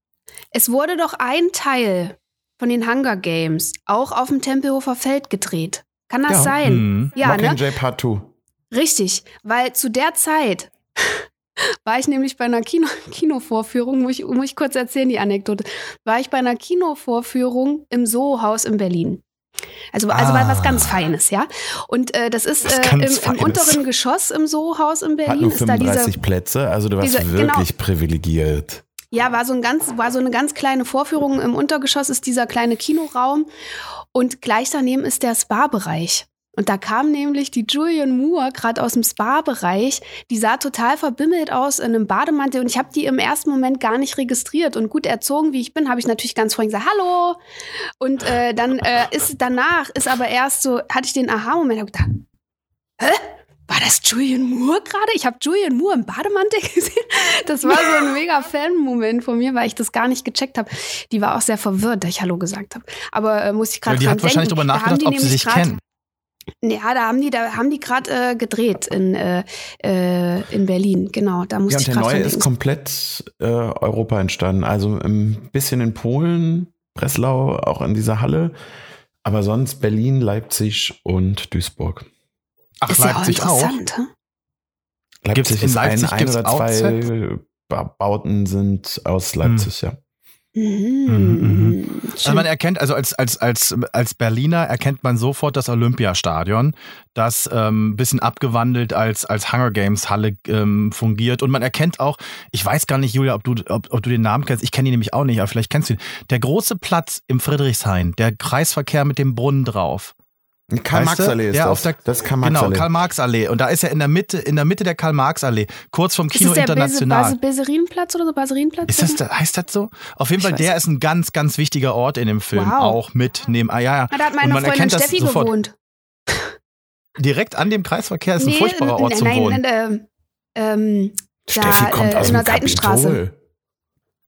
Es wurde doch ein Teil von den Hunger Games auch auf dem Tempelhofer Feld gedreht. Kann das ja. sein? Mhm. Ja, Mockingjay ne? Part 2. Richtig, weil zu der Zeit war ich nämlich bei einer Kino Kinovorführung, muss ich, muss ich kurz erzählen, die Anekdote, war ich bei einer Kinovorführung im Soho-Haus in Berlin. Also, also ah. was ganz Feines, ja. Und äh, das ist äh, im, im, unteren Geschoss im Soho-Haus in Berlin. Hat nur 35 ist da diese, Plätze, also du warst diese, genau. wirklich genau. privilegiert. Ja, war so ein ganz, war so eine ganz kleine Vorführung. Im Untergeschoss ist dieser kleine Kinoraum und gleich daneben ist der Spa-Bereich. Und da kam nämlich die Julian Moore gerade aus dem Spa-Bereich. Die sah total verbimmelt aus in einem Bademantel und ich habe die im ersten Moment gar nicht registriert. Und gut erzogen, wie ich bin, habe ich natürlich ganz freundlich gesagt, hallo. Und äh, dann äh, ist danach, ist aber erst so, hatte ich den Aha-Moment, habe gedacht, hä? War das Julian Moore gerade? Ich habe Julian Moore im Bademantel [laughs] gesehen. Das war so ein mega Fan-Moment von mir, weil ich das gar nicht gecheckt habe. Die war auch sehr verwirrt, dass ich Hallo gesagt habe. Aber äh, muss ich gerade ja, Die hat wahrscheinlich darüber nachgedacht, ob sie sich kennen. Ja, da haben die, da haben die gerade äh, gedreht in, äh, äh, in Berlin. Genau, da musste ja, und ich der neue ist komplett äh, Europa entstanden. Also ein bisschen in Polen, Breslau, auch in dieser Halle. Aber sonst Berlin, Leipzig und Duisburg. Ach, ist Leipzig ja auch. Interessant, auch. Leipzig ist Leipzig ein, ein oder zwei Bauten sind aus Leipzig, hm. ja. Mhm. Mhm. Also man erkennt, also als, als, als, als Berliner erkennt man sofort das Olympiastadion, das ein ähm, bisschen abgewandelt als, als Hunger Games Halle ähm, fungiert. Und man erkennt auch, ich weiß gar nicht, Julia, ob du, ob, ob du den Namen kennst, ich kenne ihn nämlich auch nicht, aber vielleicht kennst du ihn. Der große Platz im Friedrichshain, der Kreisverkehr mit dem Brunnen drauf. Karl-Marx-Allee ist das. Der, das ist Karl-Marx-Allee. Genau, Karl-Marx-Allee. Und da ist er in der Mitte, in der Mitte der Karl-Marx-Allee, kurz vom Kino ist das der International. Bese, Beserinplatz oder so? Baserinplatz? Ist das, heißt das so? Auf jeden ich Fall, der ist ein ganz, ganz wichtiger Ort in dem Film. Wow. Auch mit neben, ah, ja, ja. Da hat meine Freundin Steffi gewohnt. Direkt an dem Kreisverkehr ist nee, ein furchtbarer Ort zum nein, Wohnen. Nein, ähm, Steffi da, kommt äh, aus in der Seitenstraße.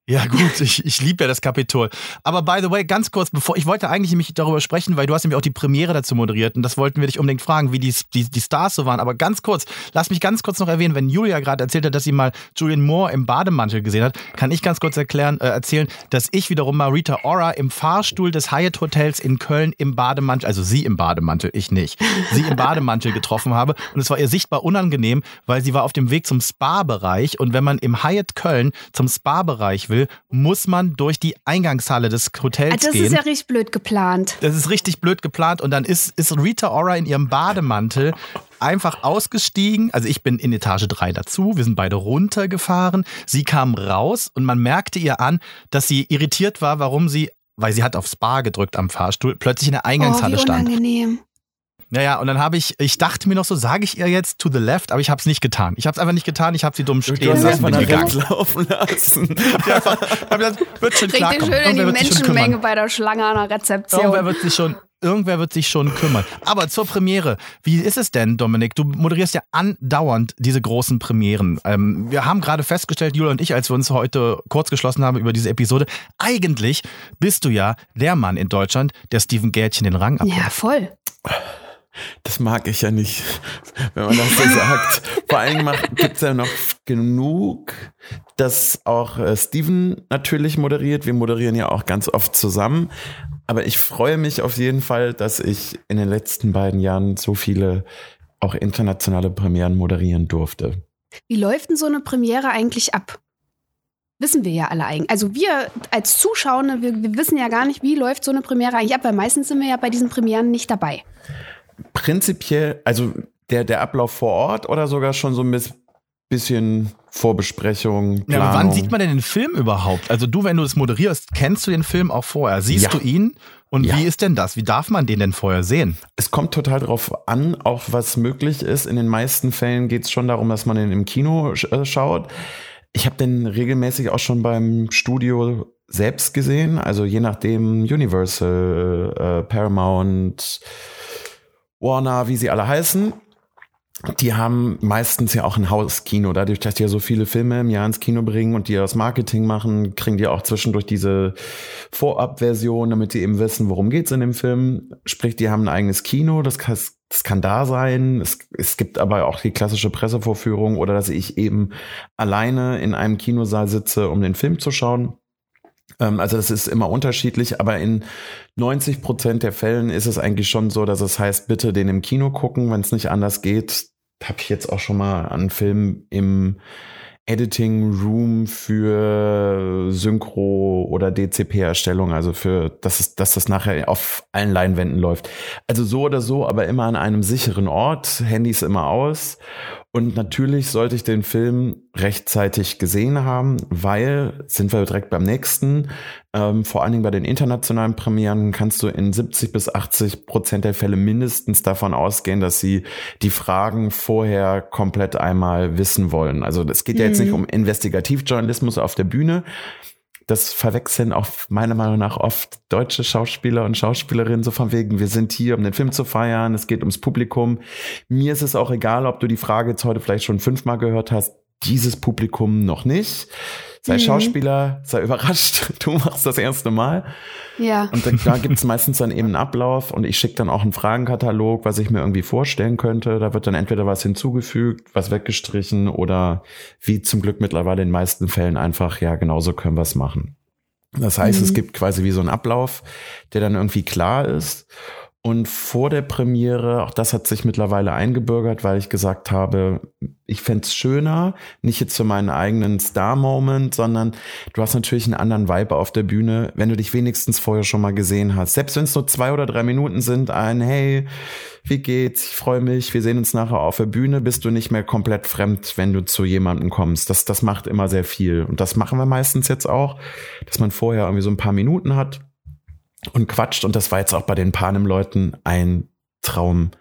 Ja, gut, ich, ich liebe ja das Kapitol. Aber by the way, ganz kurz, bevor ich wollte eigentlich nämlich darüber sprechen, weil du hast nämlich auch die Premiere dazu moderiert und das wollten wir dich unbedingt fragen, wie die, die, die Stars so waren. Aber ganz kurz, lass mich ganz kurz noch erwähnen, wenn Julia gerade erzählt hat, dass sie mal Julian Moore im Bademantel gesehen hat, kann ich ganz kurz erklären, äh, erzählen, dass ich wiederum mal Rita Ora im Fahrstuhl des Hyatt Hotels in Köln im Bademantel, also sie im Bademantel, ich nicht, sie im Bademantel getroffen habe. Und es war ihr sichtbar unangenehm, weil sie war auf dem Weg zum Spa-Bereich und wenn man im Hyatt Köln zum Spa-Bereich will, will, muss man durch die Eingangshalle des Hotels ah, das gehen. Das ist ja richtig blöd geplant. Das ist richtig blöd geplant und dann ist, ist Rita Ora in ihrem Bademantel einfach ausgestiegen. Also ich bin in Etage 3 dazu, wir sind beide runtergefahren. Sie kam raus und man merkte ihr an, dass sie irritiert war, warum sie weil sie hat aufs Bar gedrückt am Fahrstuhl, plötzlich in der Eingangshalle oh, wie stand. Naja, und dann habe ich, ich dachte mir noch so, sage ich ihr jetzt to the left, aber ich habe es nicht getan. Ich habe es einfach nicht getan, ich habe sie dumm stehen du lassen. Du hast laufen lassen. [laughs] ja, einfach, hab gesagt, wird schon klar schön in die Menschenmenge bei der Schlange an der Rezeption. Irgendwer wird sich schon, irgendwer wird sich schon kümmern. Aber zur Premiere, wie ist es denn, Dominik? Du moderierst ja andauernd diese großen Premieren. Ähm, wir haben gerade festgestellt, Julia und ich, als wir uns heute kurz geschlossen haben über diese Episode, eigentlich bist du ja der Mann in Deutschland, der Steven Gätchen den Rang abgibt. Ja, voll. Das mag ich ja nicht, wenn man das so [laughs] sagt. Vor allem gibt es ja noch genug, dass auch äh, Steven natürlich moderiert. Wir moderieren ja auch ganz oft zusammen. Aber ich freue mich auf jeden Fall, dass ich in den letzten beiden Jahren so viele auch internationale Premieren moderieren durfte. Wie läuft denn so eine Premiere eigentlich ab? Wissen wir ja alle eigentlich. Also wir als Zuschauer, wir, wir wissen ja gar nicht, wie läuft so eine Premiere eigentlich ab, weil meistens sind wir ja bei diesen Premieren nicht dabei prinzipiell, also der, der Ablauf vor Ort oder sogar schon so ein bisschen Vorbesprechung. Planung. Ja, aber wann sieht man denn den Film überhaupt? Also du, wenn du es moderierst, kennst du den Film auch vorher? Siehst ja. du ihn? Und ja. wie ist denn das? Wie darf man den denn vorher sehen? Es kommt total drauf an, auch was möglich ist. In den meisten Fällen geht es schon darum, dass man den im Kino äh, schaut. Ich habe den regelmäßig auch schon beim Studio selbst gesehen. Also je nachdem Universal, äh, Paramount, Warner, wie sie alle heißen, die haben meistens ja auch ein Hauskino. Dadurch, dass die ja so viele Filme im Jahr ins Kino bringen und die das Marketing machen, kriegen die auch zwischendurch diese Vorabversion, damit die eben wissen, worum geht's in dem Film. Sprich, die haben ein eigenes Kino, das kann, das kann da sein. Es, es gibt aber auch die klassische Pressevorführung oder dass ich eben alleine in einem Kinosaal sitze, um den Film zu schauen. Ähm, also das ist immer unterschiedlich, aber in 90 Prozent der Fällen ist es eigentlich schon so, dass es heißt, bitte den im Kino gucken, wenn es nicht anders geht. Habe ich jetzt auch schon mal einen Film im Editing Room für Synchro oder DCP-Erstellung, also für, dass, es, dass das nachher auf allen Leinwänden läuft. Also so oder so, aber immer an einem sicheren Ort, Handys immer aus. Und natürlich sollte ich den Film rechtzeitig gesehen haben, weil, sind wir direkt beim nächsten, ähm, vor allen Dingen bei den internationalen Premieren kannst du in 70 bis 80 Prozent der Fälle mindestens davon ausgehen, dass sie die Fragen vorher komplett einmal wissen wollen. Also es geht ja jetzt nicht mhm. um Investigativjournalismus auf der Bühne, das verwechseln auch meiner Meinung nach oft deutsche Schauspieler und Schauspielerinnen so von wegen, wir sind hier, um den Film zu feiern, es geht ums Publikum. Mir ist es auch egal, ob du die Frage jetzt heute vielleicht schon fünfmal gehört hast, dieses Publikum noch nicht. Sei mhm. Schauspieler, sei überrascht, [laughs] du machst das erste Mal. Ja. Und da, da gibt es meistens dann eben einen Ablauf und ich schicke dann auch einen Fragenkatalog, was ich mir irgendwie vorstellen könnte. Da wird dann entweder was hinzugefügt, was weggestrichen oder wie zum Glück mittlerweile in den meisten Fällen einfach, ja, genauso können wir es machen. Das heißt, mhm. es gibt quasi wie so einen Ablauf, der dann irgendwie klar ist. Und vor der Premiere, auch das hat sich mittlerweile eingebürgert, weil ich gesagt habe, ich fände schöner, nicht jetzt für meinen eigenen Star-Moment, sondern du hast natürlich einen anderen Vibe auf der Bühne, wenn du dich wenigstens vorher schon mal gesehen hast. Selbst wenn es nur zwei oder drei Minuten sind, ein Hey, wie geht's? Ich freue mich, wir sehen uns nachher auf der Bühne, bist du nicht mehr komplett fremd, wenn du zu jemandem kommst. Das, das macht immer sehr viel. Und das machen wir meistens jetzt auch, dass man vorher irgendwie so ein paar Minuten hat und quatscht. Und das war jetzt auch bei den Panem-Leuten ein Traum.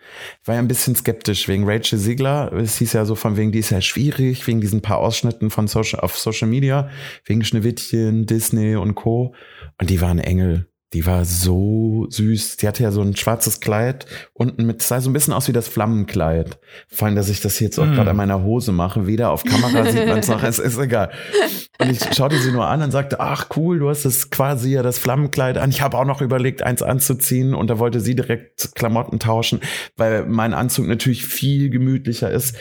Ich war ja ein bisschen skeptisch wegen Rachel Ziegler. Es hieß ja so von wegen, die ist ja schwierig, wegen diesen paar Ausschnitten von Social, auf Social Media, wegen Schneewittchen, Disney und Co. Und die waren Engel. Die war so süß. Die hatte ja so ein schwarzes Kleid unten mit, sah so ein bisschen aus wie das Flammenkleid. Vor allem, dass ich das jetzt auch mm. gerade an meiner Hose mache. Weder auf Kamera sieht [laughs] man es noch, es ist egal. Und ich schaute sie nur an und sagte, ach cool, du hast das quasi ja das Flammenkleid an. Ich habe auch noch überlegt, eins anzuziehen und da wollte sie direkt Klamotten tauschen, weil mein Anzug natürlich viel gemütlicher ist.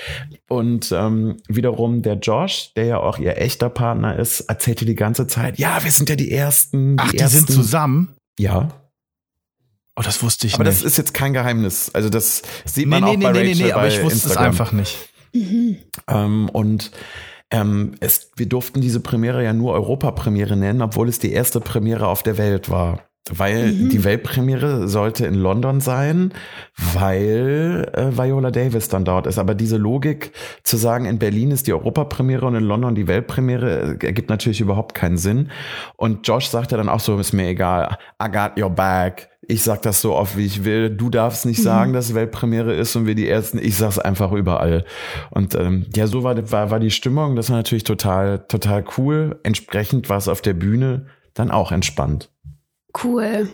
Und ähm, wiederum der Josh, der ja auch ihr echter Partner ist, erzählte die ganze Zeit, ja, wir sind ja die Ersten. Die ach, die Ersten. sind zusammen? Ja. Oh, das wusste ich aber nicht. Aber das ist jetzt kein Geheimnis. Also das sieht man nee, auch nee, bei nee, Rachel nee, nee, aber ich wusste Instagram. es einfach nicht. Mhm. Ähm, und ähm, es, wir durften diese Premiere ja nur Europapremiere nennen, obwohl es die erste Premiere auf der Welt war. Weil mhm. die Weltpremiere sollte in London sein, weil äh, Viola Davis dann dort ist. Aber diese Logik zu sagen, in Berlin ist die Europapremiere und in London die Weltpremiere, äh, ergibt natürlich überhaupt keinen Sinn. Und Josh sagte dann auch so, ist mir egal, I got your back. Ich sag das so oft, wie ich will. Du darfst nicht mhm. sagen, dass Weltpremiere ist und wir die Ersten. Ich sag's einfach überall. Und ähm, ja, so war, war, war die Stimmung. Das war natürlich total, total cool. Entsprechend war es auf der Bühne dann auch entspannt. Cool.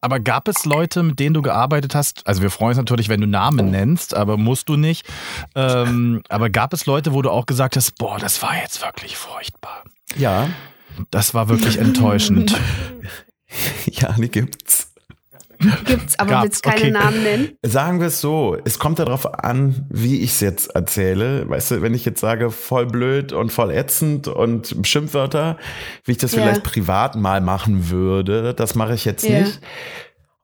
Aber gab es Leute, mit denen du gearbeitet hast? Also wir freuen uns natürlich, wenn du Namen nennst, aber musst du nicht. Ähm, aber gab es Leute, wo du auch gesagt hast, boah, das war jetzt wirklich furchtbar. Ja. Das war wirklich enttäuschend. [laughs] ja, die gibt's. Gibt's, aber Gab's, willst keine okay. Namen nennen? [laughs] Sagen wir es so, es kommt darauf an, wie ich es jetzt erzähle. Weißt du, wenn ich jetzt sage, voll blöd und voll ätzend und Schimpfwörter, wie ich das yeah. vielleicht privat mal machen würde, das mache ich jetzt yeah. nicht.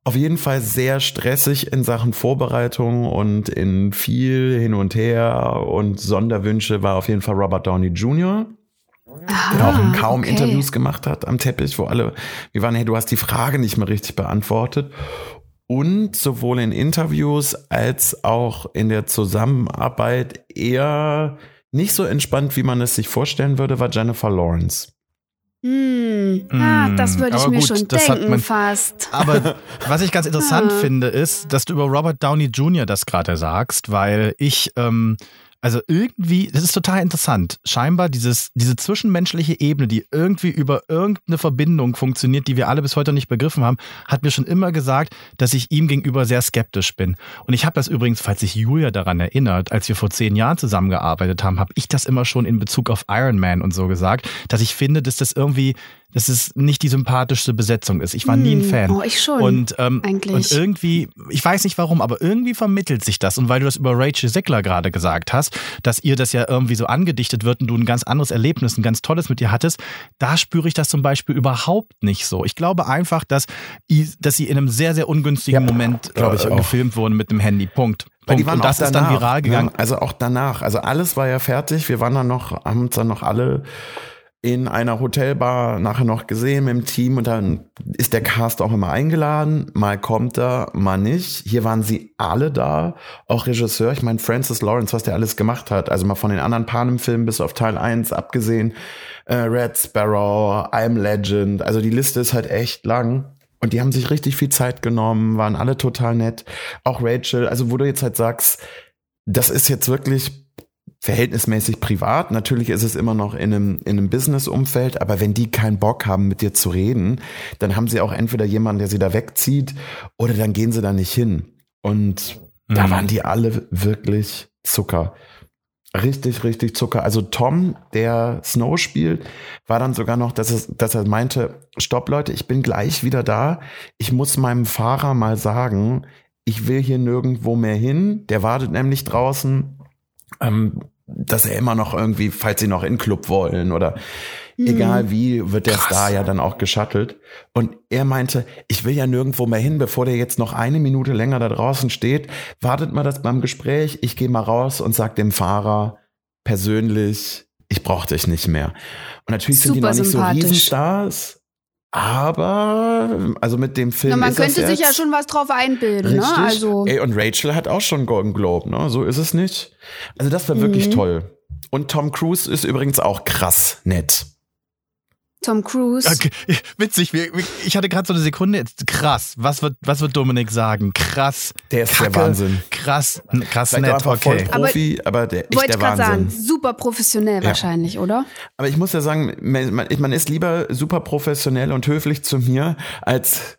Auf jeden Fall sehr stressig in Sachen Vorbereitung und in viel hin und her und Sonderwünsche war auf jeden Fall Robert Downey Jr ah, der auch kaum okay. Interviews gemacht hat am Teppich, wo alle, wir waren, hey, du hast die Frage nicht mehr richtig beantwortet. Und sowohl in Interviews als auch in der Zusammenarbeit eher nicht so entspannt, wie man es sich vorstellen würde, war Jennifer Lawrence. Hm, ah, das würde ich mir gut, schon denken man, fast. Aber [laughs] was ich ganz interessant finde, ist, dass du über Robert Downey Jr. das gerade sagst, weil ich ähm, also irgendwie, das ist total interessant. Scheinbar dieses, diese zwischenmenschliche Ebene, die irgendwie über irgendeine Verbindung funktioniert, die wir alle bis heute nicht begriffen haben, hat mir schon immer gesagt, dass ich ihm gegenüber sehr skeptisch bin. Und ich habe das übrigens, falls sich Julia daran erinnert, als wir vor zehn Jahren zusammengearbeitet haben, habe ich das immer schon in Bezug auf Iron Man und so gesagt, dass ich finde, dass das irgendwie dass es nicht die sympathischste Besetzung ist. Ich war nie ein Hm, Fan. Oh, ich schon. Und, ähm, eigentlich. und irgendwie, ich weiß nicht warum, aber irgendwie vermittelt sich das. Und weil du das über Rachel Zegler gerade gesagt hast, dass ihr das ja irgendwie so angedichtet wird und du ein ganz anderes Erlebnis, ein ganz tolles mit ihr hattest, da spüre ich das zum Beispiel überhaupt nicht so. Ich glaube einfach, dass, dass sie in einem sehr, sehr ungünstigen Ja, Moment äh, gefilmt wurden mit dem Handy. Punkt. Weil Punkt. die waren Und das auch ist dann danach, viral gegangen. Ja, also auch danach. Also alles war ja fertig. Wir waren dann noch, haben uns dann noch alle in einer Hotelbar nachher noch gesehen mit dem Team und dann ist der Cast auch immer eingeladen. Mal kommt er, mal nicht. Hier waren sie alle da, auch Regisseur. Ich meine, Francis Lawrence, was der alles gemacht hat. Also mal von den anderen Panem-Filmen bis auf Teil 1 abgesehen. Äh, Red Sparrow, I'm Legend. Also die Liste ist halt echt lang. Und die haben sich richtig viel Zeit genommen, waren alle total nett. Auch Rachel, also wo du jetzt halt sagst, das ist jetzt wirklich verhältnismäßig privat. Natürlich ist es immer noch in einem, in einem Business-Umfeld, aber wenn die keinen Bock haben, mit dir zu reden, dann haben sie auch entweder jemanden, der sie da wegzieht, oder dann gehen sie da nicht hin. Und da Mhm. waren die alle wirklich Zucker. Richtig, richtig Zucker. Also Tom, der Snow spielt, war dann sogar noch, dass, es, dass er meinte, stopp Leute, ich bin gleich wieder da. Ich muss meinem Fahrer mal sagen, ich will hier nirgendwo mehr hin. Der wartet nämlich draußen, ähm, dass er immer noch irgendwie, falls sie noch in Club wollen oder Hm. egal wie, wird der Krass. Star ja dann auch geschattelt. Und er meinte, ich will ja nirgendwo mehr hin, bevor der jetzt noch eine Minute länger da draußen steht. Wartet mal das beim Gespräch. Ich gehe mal raus und sag dem Fahrer persönlich, ich brauche dich nicht mehr. Und natürlich sind die Super noch nicht so. Riesenstars. Aber, also mit dem Film Na, man könnte sich ja schon was drauf einbilden, Richtig. ne? Also. Ey, und Rachel hat auch schon Golden Globe, ne? So ist es nicht. Also das war wirklich Mhm. toll. Und Tom Cruise ist übrigens auch krass nett. Tom Cruise. Okay, witzig, ich hatte gerade so eine Sekunde. Krass, was wird, was wird Dominik sagen? Krass. Der ist der Kacke, Wahnsinn. Krass, krass Vielleicht nett, okay. Profi, aber, der Wollte der ich gerade Wahnsinn. sagen, super professionell Ja. wahrscheinlich, oder? Aber ich muss ja sagen, man, man ist lieber super professionell und höflich zu mir als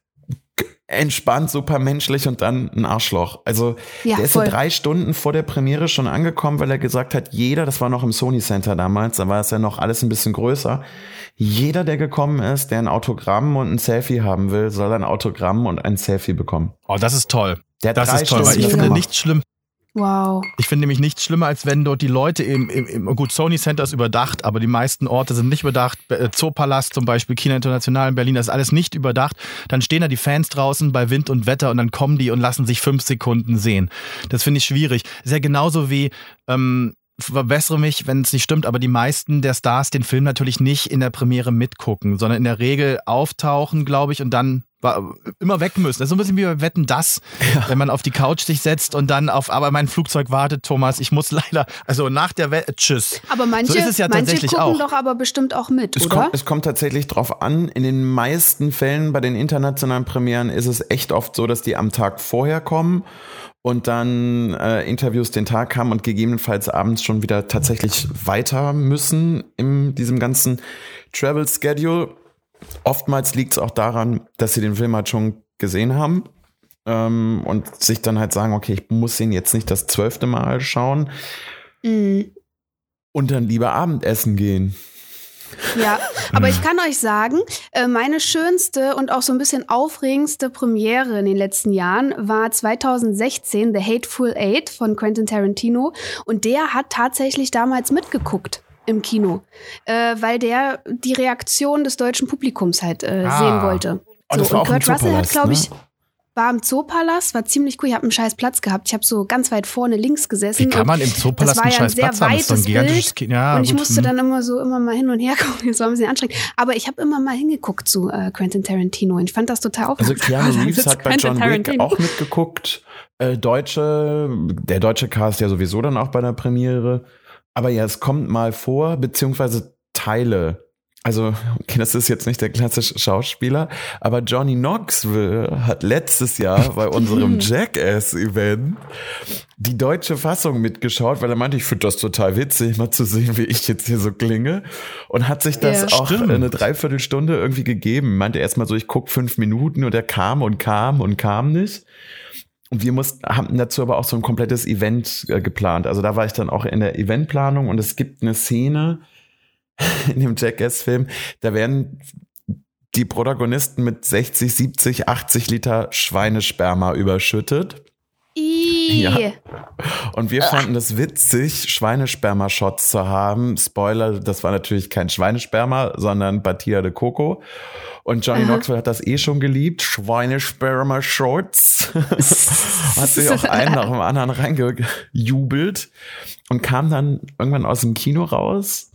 entspannt, super menschlich und dann ein Arschloch. Also Ja, der ist voll. ja drei Stunden vor der Premiere schon angekommen, weil er gesagt hat, jeder, das war noch im Sony Center damals, da war es ja noch alles ein bisschen größer. Jeder, der gekommen ist, der ein Autogramm und ein Selfie haben will, soll ein Autogramm und ein Selfie bekommen. Oh, das ist toll. Der hat Das ist toll, weil ich finde nichts schlimm. Wow. Ich finde nämlich nichts schlimmer, als wenn dort die Leute im, im, im gut, Sony Center ist überdacht, aber die meisten Orte sind nicht überdacht. Äh, Zoopalast zum Beispiel, China International in Berlin, das ist alles nicht überdacht. Dann stehen da die Fans draußen bei Wind und Wetter und dann kommen die und lassen sich fünf Sekunden sehen. Das finde ich schwierig. Ist ja genauso wie, ähm, verbessere mich, wenn es nicht stimmt, aber die meisten der Stars den Film natürlich nicht in der Premiere mitgucken, sondern in der Regel auftauchen, glaube ich, und dann immer weg müssen. Das ist so ein bisschen wie bei Wetten das, wenn man auf die Couch sich setzt und dann auf, aber mein Flugzeug wartet, Thomas, ich muss [laughs] leider, also nach der Wette, tschüss. Aber manche, So ist es ja manche tatsächlich gucken auch. doch aber bestimmt auch mit, Es oder? kommt, es kommt tatsächlich drauf an. In den meisten Fällen bei den internationalen Premieren ist es echt oft so, dass die am Tag vorher kommen und dann äh, Interviews den Tag haben und gegebenenfalls abends schon wieder tatsächlich weiter müssen in diesem ganzen Travel Schedule. Oftmals liegt es auch daran, dass sie den Film halt schon gesehen haben ähm, und sich dann halt sagen, okay, ich muss ihn jetzt nicht das zwölfte Mal schauen Mhm. und dann lieber Abendessen gehen. Ja, [laughs] aber ich kann euch sagen, äh, meine schönste und auch so ein bisschen aufregendste Premiere in den letzten Jahren war 2016 The Hateful Eight von Quentin Tarantino und der hat tatsächlich damals mitgeguckt im Kino, äh, weil der die Reaktion des deutschen Publikums halt äh, Ah. sehen wollte. Oh, so, war und Kurt Russell hat, glaube ich, ne? War im Zoopalast, war ziemlich cool. Ich habe einen scheiß Platz gehabt. Ich habe so ganz weit vorne links gesessen. Wie kann und man im Zoopalast einen ja scheiß ein sehr Platz haben? Das ist so ein weites gigantisches Bild. Ja, und ich gut, musste hm. dann immer so immer mal hin und her gucken. Das war ein bisschen anstrengend. Aber ich habe immer mal hingeguckt zu äh, Quentin Tarantino. Und ich fand das total Also aufregend. Keanu Da [laughs] Reeves hat bei John Wick auch mitgeguckt. Äh, Deutsche, der deutsche Cast ja sowieso dann auch bei der Premiere. Aber ja, es kommt mal vor, beziehungsweise Teile. Also, okay, das ist jetzt nicht der klassische Schauspieler, aber Johnny Knoxville hat letztes Jahr bei unserem Jackass-Event die deutsche Fassung mitgeschaut, weil er meinte, ich finde das total witzig, mal zu sehen, wie ich jetzt hier so klinge. Und hat sich das Ja. auch Stimmt. eine Dreiviertelstunde irgendwie gegeben. Meinte erstmal so, ich guck fünf Minuten und er kam und kam und kam nicht. Und wir mussten, haben dazu aber auch so ein komplettes Event äh, geplant. Also da war ich dann auch in der Eventplanung und es gibt eine Szene [laughs] in dem Jackass-Film, da werden die Protagonisten mit 60, 70, 80 Liter Schweinesperma überschüttet. Ja. Und wir fanden es witzig, Schweinesperma-Shots zu haben. Spoiler, das war natürlich kein Schweinesperma, sondern Batia de Coco. Und Johnny Aha. Knoxville hat das eh schon geliebt. Schweinesperma-Shots. [laughs] hat sich auch einen nach dem anderen reingejubelt und kam dann irgendwann aus dem Kino raus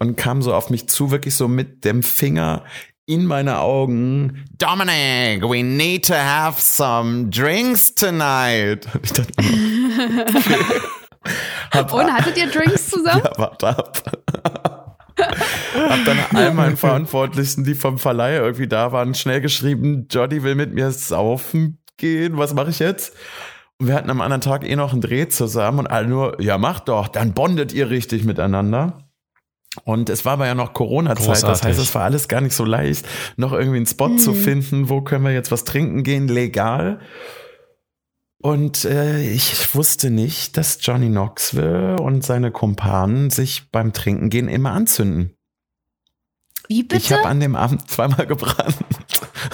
und kam so auf mich zu, wirklich so mit dem Finger in meine Augen. Dominic, we need to have some drinks tonight. Und ich dachte, [laughs] hab, Und hattet ihr Drinks [laughs] zusammen? ja, warte ab. Hab dann all meinen Verantwortlichen, die vom Verleih irgendwie da waren, schnell geschrieben, Johnny will mit mir saufen gehen, was mache ich jetzt? Und wir hatten am anderen Tag eh noch einen Dreh zusammen und alle nur, ja mach doch, dann bondet ihr richtig miteinander. Und es war aber ja noch Corona-Zeit, das heißt, es war alles gar nicht so leicht, noch irgendwie einen Spot zu Mhm. finden, wo können wir jetzt was trinken gehen, legal. Und äh, ich wusste nicht, dass Johnny Knoxville und seine Kumpanen sich beim Trinken gehen immer anzünden. Wie Ich bitte? habe an dem Abend zweimal gebrannt.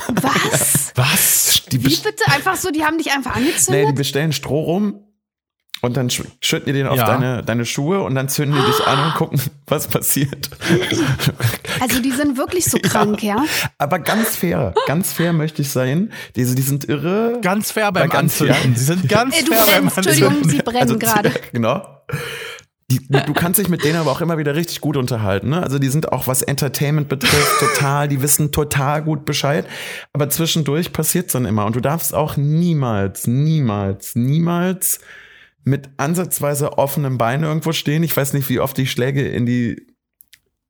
Was? Was? Die, Wie bitte? Einfach so, die haben dich einfach nee, die angezündet? bestellen Stroh rum und dann sch schütten die den auf Ja. deine, deine Schuhe und dann zünden die dich an und gucken, [laughs] was passiert. also die sind wirklich so [laughs] krank, ja? Aber ganz fair, ganz fair möchte ich sein. Diese, die sind irre. Ganz fair beim Bei ganz Anzünden. Sie sind ganz Äh, du fair beim brennst, Entschuldigung, Anzünden. sie brennen Also, gerade. [laughs] Genau. Die, du kannst dich mit denen aber auch immer wieder richtig gut unterhalten. Ne? Also die sind auch, was Entertainment betrifft, total, die wissen total gut Bescheid. Aber zwischendurch passiert's dann immer. Und du darfst auch niemals, niemals, niemals mit ansatzweise offenem Bein irgendwo stehen. Ich weiß nicht, wie oft ich Schläge in die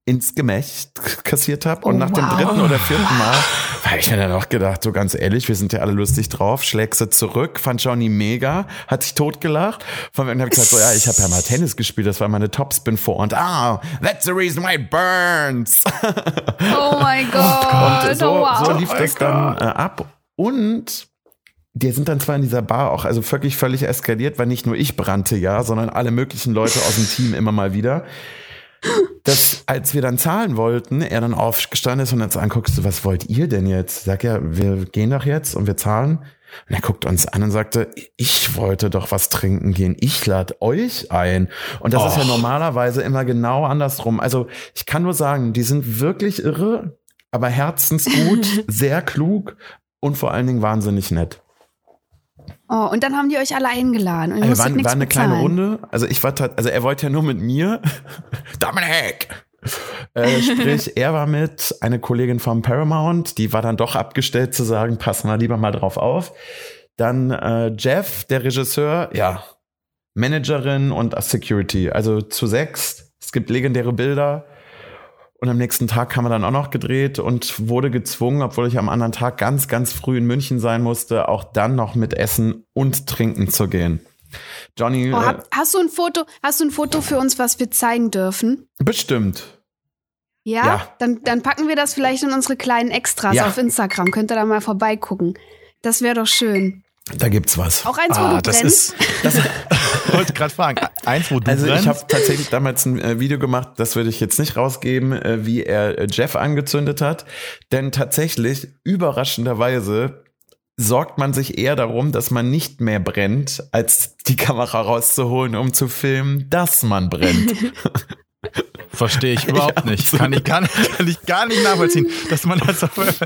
ins Gemächt kassiert habe. Und Oh, nach dem wow. dritten oder vierten Mal habe ich mir dann auch gedacht, so ganz ehrlich, wir sind ja alle lustig drauf, schlägst du zurück, fand Johnny mega, hat sich totgelacht. Von dann habe ich gesagt, so ja, ich habe ja mal Tennis gespielt, das war meine Topspin vor und ah, that's the reason why it burns. Oh mein [laughs] Gott. Und so, oh, wow. so lief das dann äh, ab. Und die sind dann zwar in dieser Bar auch also wirklich völlig eskaliert, weil nicht nur ich brannte ja, sondern alle möglichen Leute aus dem Team immer mal wieder. Dass, als wir dann zahlen wollten, er dann aufgestanden ist und uns anguckst, so, was wollt ihr denn jetzt? Sag ja, wir gehen doch jetzt und wir zahlen. Und er guckt uns an und sagte, ich wollte doch was trinken gehen. Ich lade euch ein. Und das ist ja Och. normalerweise immer genau andersrum. Also ich kann nur sagen, die sind wirklich irre, aber herzensgut, [laughs] sehr klug und vor allen Dingen wahnsinnig nett. Oh, und dann haben die euch alle eingeladen. Und Also war, war eine kleine. Runde. Also ich war also er wollte ja nur mit mir. [laughs] Dominik! Äh, sprich, [laughs] er war mit, eine Kollegin vom Paramount, die war dann doch abgestellt zu sagen, pass mal lieber mal drauf auf. Dann äh, Jeff, der Regisseur, ja, Managerin und Security, also zu sechs. Es gibt legendäre Bilder. Und am nächsten Tag haben wir dann auch noch gedreht und wurde gezwungen, obwohl ich am anderen Tag ganz, ganz früh in München sein musste, auch dann noch mit Essen und Trinken zu gehen. Johnny, Oh, äh, hab, hast du ein Foto? Hast du ein Foto für uns, was wir zeigen dürfen? bestimmt. Ja? Ja. Dann, dann packen wir das vielleicht in unsere kleinen Extras Ja. auf Instagram. Könnt ihr da mal vorbeigucken. Das wäre doch schön. Da gibt's was. Auch eins, wo Ah, du das brennst. ist. Das [laughs] wollte gerade fragen. Eins, wo du Also ich brennst. habe tatsächlich damals ein äh, Video gemacht, das würde ich jetzt nicht rausgeben, äh, wie er äh, Jeff angezündet hat. Denn tatsächlich, überraschenderweise, sorgt man sich eher darum, dass man nicht mehr brennt, als die Kamera rauszuholen, um zu filmen, dass man brennt. [laughs] Verstehe ich [laughs] überhaupt nicht. Kann ich, gar nicht. [laughs] kann ich gar nicht nachvollziehen, dass man das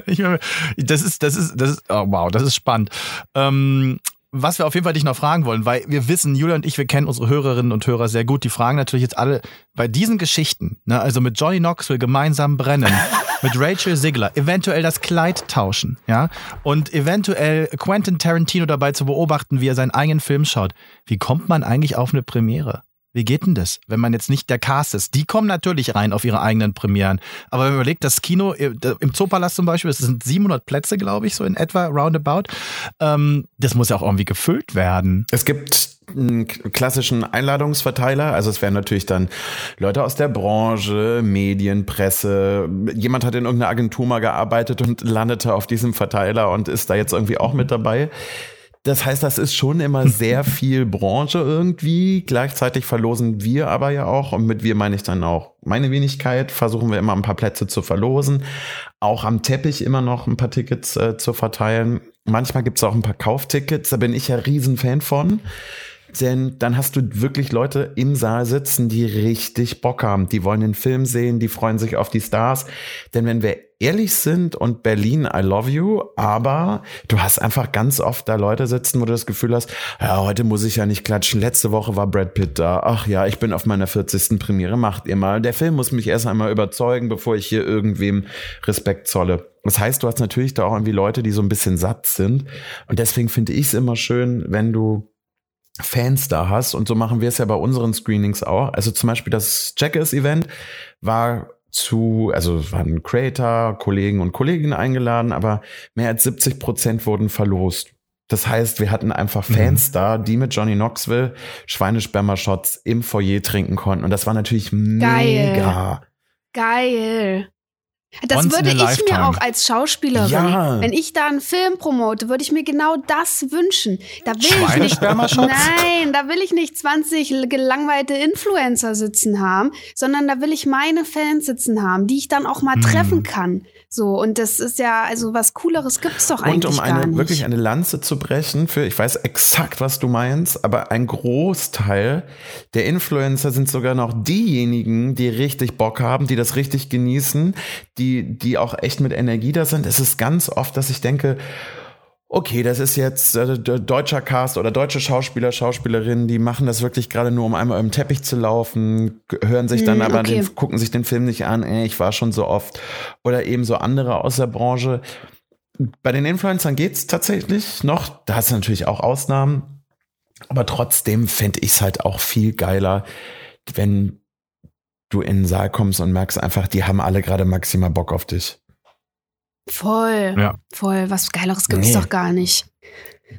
nicht mehr, Das ist, das ist, das ist, oh wow, das ist spannend. Ähm, was wir auf jeden Fall dich noch fragen wollen, weil wir wissen, Julia und ich, wir kennen unsere Hörerinnen und Hörer sehr gut. Die fragen natürlich jetzt alle bei diesen Geschichten, ne, also mit Johnny Knoxville gemeinsam brennen, [laughs] mit Rachel Ziegler, eventuell das Kleid tauschen, ja, und eventuell Quentin Tarantino dabei zu beobachten, wie er seinen eigenen Film schaut. Wie kommt man eigentlich auf eine Premiere? Wie geht denn das, wenn man jetzt nicht der Cast ist? Die kommen natürlich rein auf ihre eigenen Premieren. Aber wenn man überlegt, das Kino äh, im Zoopalast zum Beispiel, es sind 700 Plätze, glaube ich, so in etwa, roundabout. Ähm, das muss ja auch irgendwie gefüllt werden. Es gibt einen klassischen Einladungsverteiler, also es wären natürlich dann Leute aus der Branche, Medien, Presse. Jemand hat in irgendeiner Agentur mal gearbeitet und landete auf diesem Verteiler und ist da jetzt irgendwie auch mit dabei. Das heißt, das ist schon immer sehr [laughs] viel Branche irgendwie. Gleichzeitig verlosen wir aber ja auch, und mit wir meine ich dann auch meine Wenigkeit, versuchen wir immer ein paar Plätze zu verlosen. Auch am Teppich immer noch ein paar Tickets äh, zu verteilen. Manchmal gibt es auch ein paar Kauftickets, da bin ich ja Riesenfan von. Denn dann hast du wirklich Leute im Saal sitzen, die richtig Bock haben. Die wollen den Film sehen, die freuen sich auf die Stars. Denn wenn wir ehrlich sind und Berlin, I love you, aber du hast einfach ganz oft da Leute sitzen, wo du das Gefühl hast, ja, heute muss ich ja nicht klatschen. Letzte Woche war Brad Pitt da. Ach ja, ich bin auf meiner 40. Premiere. Macht ihr mal. Der Film muss mich erst einmal überzeugen, bevor ich hier irgendwem Respekt zolle. Das heißt, du hast natürlich da auch irgendwie Leute, die so ein bisschen satt sind. Und deswegen finde ich es immer schön, wenn du Fans da hast. Und so machen wir es ja bei unseren Screenings auch. Also zum Beispiel das Checkers-Event war zu, also es waren Creator, Kollegen und Kolleginnen eingeladen, aber mehr als 70 Prozent wurden verlost. Das heißt, wir hatten einfach mhm. Fans mhm. da, die mit Johnny Knoxville Schweinesperma-Shots im Foyer trinken konnten. Und das war natürlich Geil. mega. Geil. Das Once würde ich lifetime. mir auch als Schauspielerin, ja. wenn ich da einen Film promote, würde ich mir genau das wünschen. Da will ich nicht, nein, da will ich nicht 20 gelangweilte Influencer sitzen haben, sondern da will ich meine Fans sitzen haben, die ich dann auch mal hm. treffen kann. So, und das ist ja, also was Cooleres gibt's doch eigentlich Und um eine, gar nicht. wirklich eine Lanze zu brechen für, ich weiß exakt, was du meinst, aber ein Großteil der Influencer sind sogar noch diejenigen, die richtig Bock haben, die das richtig genießen, die, die auch echt mit Energie da sind. Es ist ganz oft, dass ich denke, okay, das ist jetzt äh, deutscher Cast oder deutsche Schauspieler, Schauspielerinnen, die machen das wirklich gerade nur, um einmal im Teppich zu laufen, hören sich dann mm, aber okay. den, gucken sich den Film nicht an, ey, ich war schon so oft. Oder eben so andere aus der Branche. Bei den Influencern geht's tatsächlich noch. Da hast du natürlich auch Ausnahmen. Aber trotzdem fände ich es halt auch viel geiler, wenn du in den Saal kommst und merkst einfach, die haben alle gerade maximal Bock auf dich. Voll. Ja. Voll. Was Geileres gibt es nee. doch gar nicht.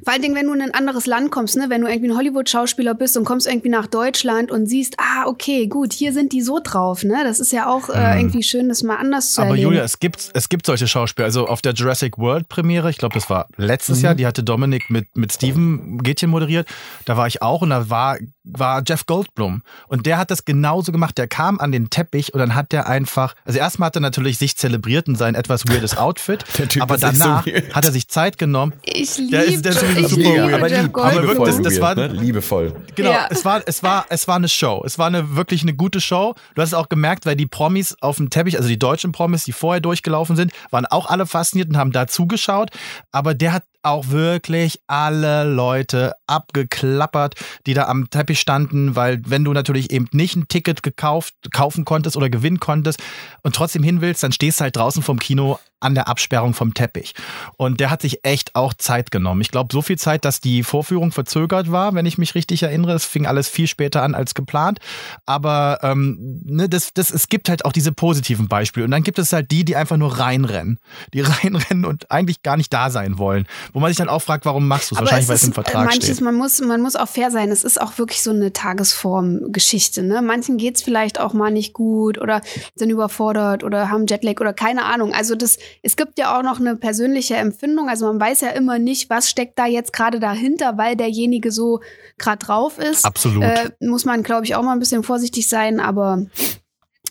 Vor allen Dingen, wenn du in ein anderes Land kommst, ne? wenn du irgendwie ein Hollywood-Schauspieler bist und kommst irgendwie nach Deutschland und siehst, ah, okay, gut, hier sind die so drauf, ne? Das ist ja auch äh, mhm. irgendwie schön, das mal anders zu Aber erleben. Julia, es gibt, es gibt solche Schauspieler. Also auf der Jurassic World Premiere, ich glaube, das war letztes mhm. Jahr, die hatte Dominik mit, mit Steven Gätchen moderiert. Da war ich auch und da war, war Jeff Goldblum. Und der hat das genauso gemacht. Der kam an den Teppich und dann hat der einfach, also erstmal hat er natürlich sich zelebriert in sein etwas weirdes Outfit. [laughs] Der typ aber danach so hat er sich Zeit genommen. Ich liebe der ist, der ist ich super liebe aber lieb, aber wirklich, das, das war, ne? liebevoll. Genau, ja. es, war, es, war, es war eine Show. Es war eine, wirklich eine gute Show. Du hast es auch gemerkt, weil die Promis auf dem Teppich, also die deutschen Promis, die vorher durchgelaufen sind, waren auch alle fasziniert und haben da zugeschaut. Aber der hat auch wirklich alle Leute abgeklappert, die da am Teppich standen, weil wenn du natürlich eben nicht ein Ticket gekauft, kaufen konntest oder gewinnen konntest und trotzdem hin willst, dann stehst du halt draußen vom Kino an der Absperrung vom Teppich. Und der hat sich echt auch Zeit genommen. Ich glaube, so viel Zeit, dass die Vorführung verzögert war, wenn ich mich richtig erinnere. Es fing alles viel später an als geplant. Aber ähm, ne, das, das, es gibt halt auch diese positiven Beispiele. Und dann gibt es halt die, die einfach nur reinrennen. Die [laughs] reinrennen und eigentlich gar nicht da sein wollen. Wo man sich dann auch fragt, warum machst du es? Wahrscheinlich, weil es im Vertrag manches, steht. Man muss, man muss auch fair sein. Es ist auch wirklich so eine Tagesform-Geschichte. Ne? Manchen geht es vielleicht auch mal nicht gut oder sind überfordert oder haben Jetlag oder keine Ahnung. Also das, es gibt ja auch noch eine persönliche Empfindung. Also man weiß ja immer nicht, was steckt da jetzt gerade dahinter, weil derjenige so gerade drauf ist. Absolut. Äh, muss man, glaube ich, auch mal ein bisschen vorsichtig sein. Aber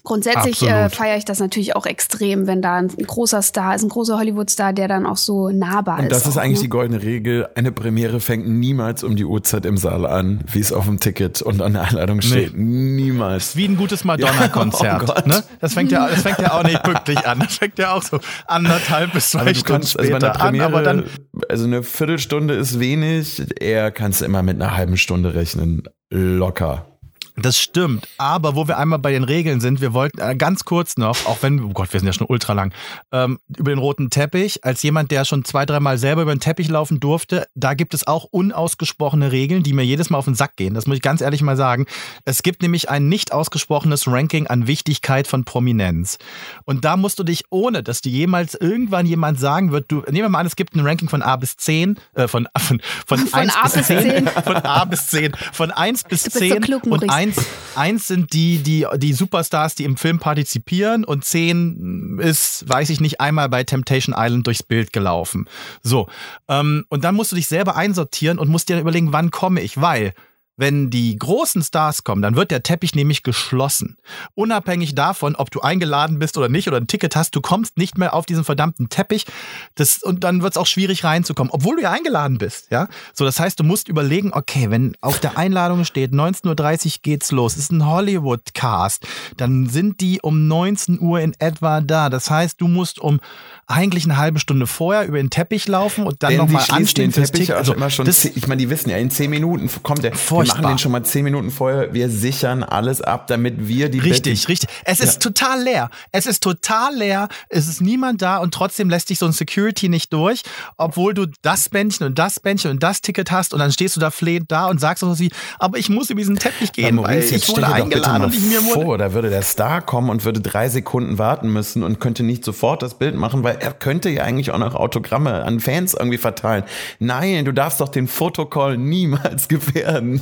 Grundsätzlich äh, feiere ich das natürlich auch extrem, wenn da ein großer Star ist, ein großer Hollywood-Star, der dann auch so nahbar ist. Und das ist auch, eigentlich ne? die goldene Regel. Eine Premiere fängt niemals um die Uhrzeit im Saal an, wie es auf dem Ticket und an der Einladung steht. Nee. Niemals. Wie ein gutes Madonna-Konzert. [laughs] Ja, oh ne? das, fängt ja, das fängt ja auch nicht pünktlich an. Das fängt ja auch so anderthalb bis zwei Stunden kannst, später also Premiere, an. Aber dann also eine Viertelstunde ist wenig. Eher kannst du immer mit einer halben Stunde rechnen. Locker. Das stimmt, aber wo wir einmal bei den Regeln sind, wir wollten äh, ganz kurz noch, auch wenn, oh Gott, wir sind ja schon ultra lang, ähm, über den roten Teppich, als jemand, der schon zwei, dreimal selber über den Teppich laufen durfte, da gibt es auch unausgesprochene Regeln, die mir jedes Mal auf den Sack gehen. Das muss ich ganz ehrlich mal sagen. Es gibt nämlich ein nicht ausgesprochenes Ranking an Wichtigkeit von Prominenz. Und da musst du dich, ohne dass dir jemals irgendwann jemand sagen wird, du, nehmen wir mal an, es gibt ein Ranking von A bis 10, äh, von, von, von, von 1 bis 10, 10, [laughs] von A bis 10, von 1 bis 10 so und 1 eins, eins sind die, die, die Superstars, die im Film partizipieren und zehn ist, weiß ich nicht, einmal bei Temptation Island durchs Bild gelaufen. So. Ähm, und dann musst du dich selber einsortieren und musst dir überlegen, wann komme ich, weil wenn die großen Stars kommen, dann wird der Teppich nämlich geschlossen. Unabhängig davon, ob du eingeladen bist oder nicht oder ein Ticket hast, du kommst nicht mehr auf diesen verdammten Teppich. Das, und dann wird es auch schwierig reinzukommen, obwohl du ja eingeladen bist. Ja? So, das heißt, du musst überlegen, okay, wenn auf der Einladung steht, 19.30 Uhr geht's los, ist ein Hollywood-Cast, dann sind die um 19 Uhr in etwa da. Das heißt, du musst um eigentlich eine halbe Stunde vorher über den Teppich laufen und dann nochmal anstehen fürs Ticket. Also immer schon das, ich meine, die wissen ja, in 10 Minuten kommt der. Furchtbar furchtbar. Wir machen den schon mal zehn Minuten vorher. Wir sichern alles ab, damit wir die Richtig, Bett richtig. Es ja. ist total leer. Es ist total leer. Es ist niemand da und trotzdem lässt sich so ein Security nicht durch, obwohl du das Bändchen und das Bändchen und das Ticket hast und dann stehst du da flehend da und sagst so wie, aber ich muss über diesen Teppich gehen, ja, Maurice, weil ich wurde eingeladen und ich mir wurde vor, da würde der Star kommen und würde drei Sekunden warten müssen und könnte nicht sofort das Bild machen, weil er könnte ja eigentlich auch noch Autogramme an Fans irgendwie verteilen. Nein, du darfst doch den Fotocall niemals [laughs] gefährden.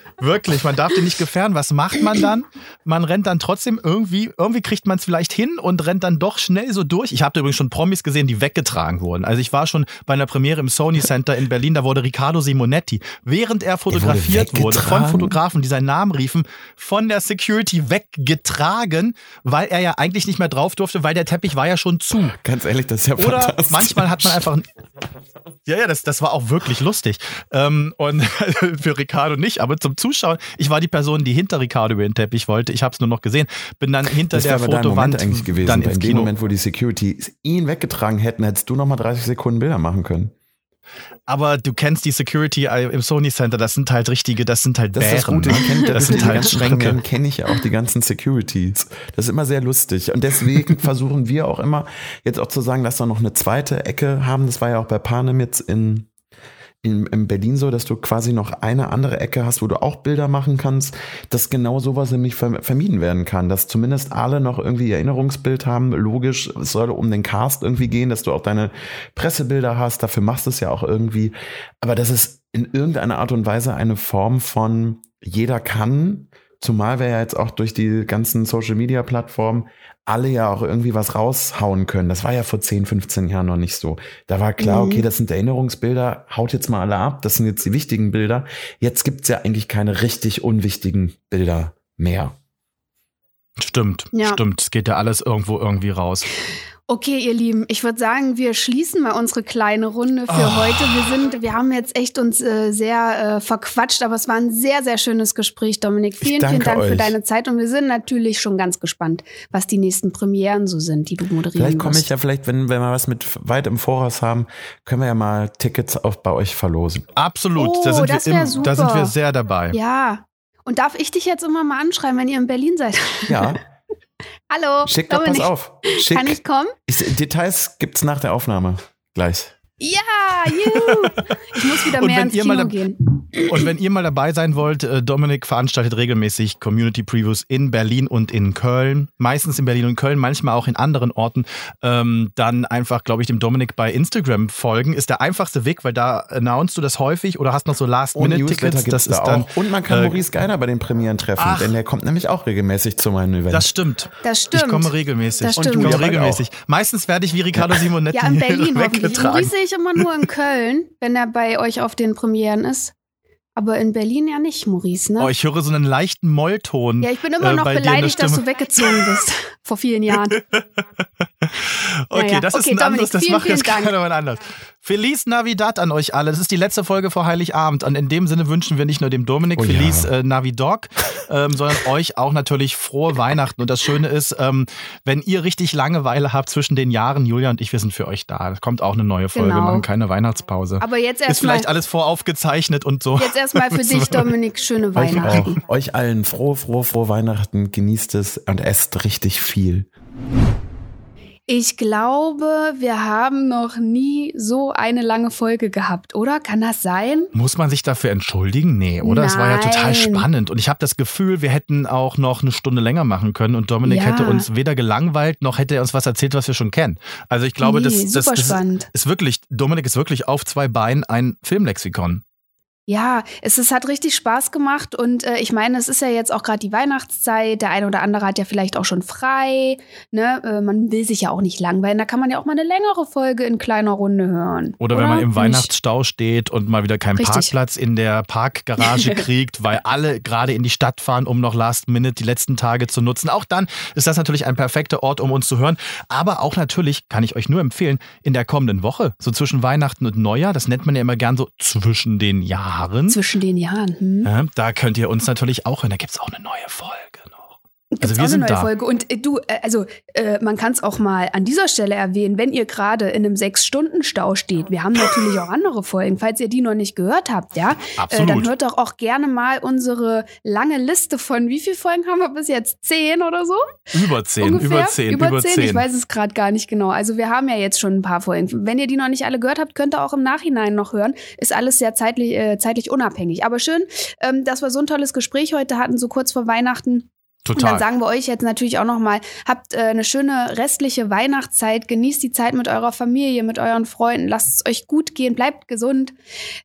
Wirklich, man darf den nicht gefährden. Was macht man dann? Man rennt dann trotzdem irgendwie, irgendwie kriegt man es vielleicht hin und rennt dann doch schnell so durch. Ich habe übrigens schon Promis gesehen, die weggetragen wurden. Also ich war schon bei einer Premiere im Sony Center in Berlin, da wurde Riccardo Simonetti, während er fotografiert wurde, wurde, von Fotografen, die seinen Namen riefen, von der Security weggetragen, weil er ja eigentlich nicht mehr drauf durfte, weil der Teppich war ja schon zu. Ganz ehrlich, das ist ja Oder fantastisch. manchmal hat man einfach ja, ja, das, das war auch wirklich lustig. Ähm, und [laughs] für Ricardo nicht, aber zum Zuschauen, ich war die Person, die hinter Ricardo über den Teppich wollte. Ich habe es nur noch gesehen. Bin dann hinter das der Fotowand Moment eigentlich gewesen. Dann in dem Moment, wo die Security ihn weggetragen hätten, hättest du noch mal 30 Sekunden Bilder machen können. Aber du kennst die Security im Sony Center, das sind halt richtige, das sind halt das Bären. Ist das, Gute. Ne? Kenn, das, das sind halt Schränke. kenne ich ja auch die ganzen Securities. Das ist immer sehr lustig. Und deswegen [laughs] versuchen wir auch immer, jetzt auch zu sagen, dass wir noch eine zweite Ecke haben. Das war ja auch bei Panem jetzt in in, in Berlin so, dass du quasi noch eine andere Ecke hast, wo du auch Bilder machen kannst, dass genau sowas nämlich vermieden werden kann, dass zumindest alle noch irgendwie Erinnerungsbild haben. Logisch, es soll um den Cast irgendwie gehen, dass du auch deine Pressebilder hast, dafür machst du es ja auch irgendwie. Aber das ist in irgendeiner Art und Weise eine Form von jeder kann, zumal wir ja jetzt auch durch die ganzen Social Media Plattformen alle ja auch irgendwie was raushauen können. Das war ja vor 10, 15 Jahren noch nicht so. Da war klar, mhm. okay, das sind Erinnerungsbilder, haut jetzt mal alle ab, das sind jetzt die wichtigen Bilder. Jetzt gibt's ja eigentlich keine richtig unwichtigen Bilder mehr. Stimmt, ja. stimmt. Es geht ja alles irgendwo irgendwie raus. Okay, ihr Lieben, ich würde sagen, wir schließen mal unsere kleine Runde für oh. heute. Wir sind, wir haben jetzt echt uns äh, sehr äh, verquatscht, aber es war ein sehr, sehr schönes Gespräch, Dominik. Vielen, vielen Dank euch. für deine Zeit und wir sind natürlich schon ganz gespannt, was die nächsten Premieren so sind, die du moderieren Vielleicht komme ich ja vielleicht, wenn, wenn wir was mit weit im Voraus haben, können wir ja mal Tickets auf bei euch verlosen. Absolut, oh, da, sind wir im, super. da sind wir sehr dabei. Ja. Und darf ich dich jetzt immer mal anschreiben, wenn ihr in Berlin seid? Ja. [laughs] Hallo. Schick doch, pass auf. Schick. Kann ich kommen? Ich, Details gibt's nach der Aufnahme. Gleich. Ja, you. Ich muss wieder mehr ins Kino gehen. Und wenn ihr mal dabei sein wollt, äh, Dominik veranstaltet regelmäßig Community Previews in Berlin und in Köln. Meistens in Berlin und Köln, manchmal auch in anderen Orten. Ähm, dann einfach, glaube ich, dem Dominik bei Instagram folgen. Ist der einfachste Weg, weil da announcest du das häufig oder hast noch so Last-Minute-Tickets. Das ist da dann, auch. Und man kann äh, Maurice Geiner bei den Premieren treffen, ach, denn der kommt nämlich auch regelmäßig zu meinen Events. Das stimmt. Das stimmt. Ich komme regelmäßig. Das stimmt. Ich komme regelmäßig. Auch. Meistens werde ich wie Riccardo Simonetti ja, in Berlin [laughs] weggetragen. Ich immer nur in [laughs] Köln, wenn er bei euch auf den Premieren ist. Aber in Berlin ja nicht, Maurice, ne? Oh, ich höre so einen leichten Mollton. Ja, ich bin immer äh, noch beleidigt, dass du weggezogen bist. [laughs] vor vielen Jahren. [laughs] okay, naja. das ist okay, ein Dominik, anderes, das macht jetzt keiner anders. Feliz Navidad an euch alle. Das ist die letzte Folge vor Heiligabend. Und in dem Sinne wünschen wir nicht nur dem Dominik oh, Feliz ja. äh, Navidog, ähm, sondern [laughs] euch auch natürlich frohe Weihnachten. Und das Schöne ist, ähm, wenn ihr richtig Langeweile habt zwischen den Jahren, Julia und ich, wir sind für euch da. Es kommt auch eine neue Folge, genau. wir machen keine Weihnachtspause. Aber jetzt erst Ist vielleicht alles voraufgezeichnet und so. Jetzt erstmal für [laughs] dich, Dominik, schöne Weihnachten. Euch, auch. euch allen frohe, frohe, frohe Weihnachten. Genießt es und esst richtig viel. Ich glaube, wir haben noch nie so eine lange Folge gehabt, oder? Kann das sein? Muss man sich dafür entschuldigen? Nee, oder? Es war ja total spannend. Und ich habe das Gefühl, wir hätten auch noch eine Stunde länger machen können und Dominik ja. hätte uns weder gelangweilt, noch hätte er uns was erzählt, was wir schon kennen. Also ich glaube, nee, das, das, das ist wirklich, Dominik ist wirklich auf zwei Beinen ein Filmlexikon. Ja, es, es hat richtig Spaß gemacht und äh, ich meine, es ist ja jetzt auch gerade die Weihnachtszeit. Der eine oder andere hat ja vielleicht auch schon frei. Ne? Äh, man will sich ja auch nicht langweilen. Da kann man ja auch mal eine längere Folge in kleiner Runde hören. Oder, oder? wenn man im Weihnachtsstau steht und mal wieder keinen richtig. Parkplatz in der Parkgarage [laughs] kriegt, weil alle gerade in die Stadt fahren, um noch Last Minute die letzten Tage zu nutzen. Auch dann ist das natürlich ein perfekter Ort, um uns zu hören. Aber auch natürlich kann ich euch nur empfehlen, in der kommenden Woche, so zwischen Weihnachten und Neujahr, das nennt man ja immer gern so zwischen den Jahren. Jahren. Zwischen den Jahren. Hm. Da könnt ihr uns natürlich auch hören. Da gibt es auch eine neue Folge. Gibt's also wir auch sind eine neue da. Folge. Und äh, du, äh, also äh, man kann es auch mal an dieser Stelle erwähnen, wenn ihr gerade in einem Sechs-Stunden-Stau steht. Wir haben natürlich auch andere Folgen, falls ihr die noch nicht gehört habt, ja. Absolut. Äh, dann hört doch auch gerne mal unsere lange Liste von wie viele Folgen haben wir bis jetzt? Zehn oder so? Über zehn, Ungefähr? über zehn, über, über zehn. zehn. Ich weiß es gerade gar nicht genau. Also wir haben ja jetzt schon ein paar Folgen. Wenn ihr die noch nicht alle gehört habt, könnt ihr auch im Nachhinein noch hören. Ist alles sehr zeitlich, äh, zeitlich unabhängig. Aber schön, ähm, dass wir so ein tolles Gespräch heute hatten, so kurz vor Weihnachten. Total. Und dann sagen wir euch jetzt natürlich auch nochmal, habt äh, eine schöne restliche Weihnachtszeit, genießt die Zeit mit eurer Familie, mit euren Freunden, lasst es euch gut gehen, bleibt gesund.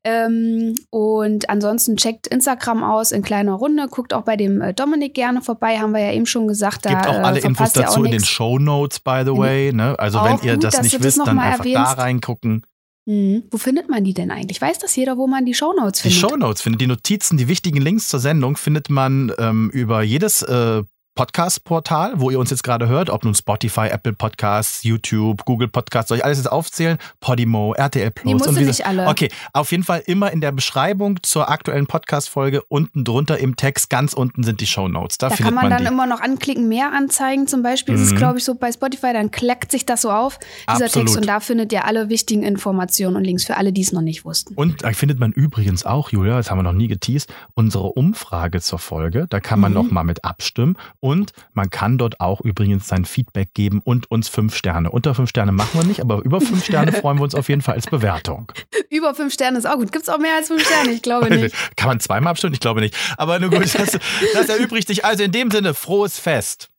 Ähm, und ansonsten checkt Instagram aus in kleiner Runde, guckt auch bei dem äh, Dominik gerne vorbei, haben wir ja eben schon gesagt. Da, Gibt auch alle äh, Infos dazu in den Show Notes, by the way. Ne? Also wenn ihr gut, das nicht wisst, dann einfach erwähnst. da reingucken. Mhm. Wo findet man die denn eigentlich? Weiß das jeder, wo man die Shownotes findet? Die Shownotes findet, die Notizen, die wichtigen Links zur Sendung findet man ähm, über jedes äh, Podcast-Portal, wo ihr uns jetzt gerade hört, ob nun Spotify, Apple Podcasts, YouTube, Google Podcasts, soll ich alles jetzt aufzählen? Podimo, RTL Plus. Die musst und du nicht alle. Okay, auf jeden Fall immer in der Beschreibung zur aktuellen Podcast-Folge unten drunter im Text, ganz unten sind die Show Notes. Da, da kann man, man dann die. immer noch anklicken, mehr anzeigen zum Beispiel. Mhm. Das ist, glaube ich, so bei Spotify, dann kleckt sich das so auf, dieser Absolut. Text. Und da findet ihr alle wichtigen Informationen und Links für alle, die es noch nicht wussten. Und da findet man übrigens auch, Julia, das haben wir noch nie geteased, unsere Umfrage zur Folge. Da kann man mhm. noch mal mit abstimmen. Und man kann dort auch übrigens sein Feedback geben und uns fünf Sterne. Unter fünf Sterne machen wir nicht, aber über fünf Sterne [laughs] freuen wir uns auf jeden Fall als Bewertung. Über fünf Sterne ist auch gut. Gibt es auch mehr als fünf Sterne? Ich glaube nicht. [laughs] Kann man zweimal abstimmen? Ich glaube nicht. Aber nur gut, das, das erübrigt sich. Also in dem Sinne, frohes Fest.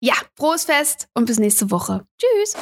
Ja, frohes Fest und bis nächste Woche. Tschüss.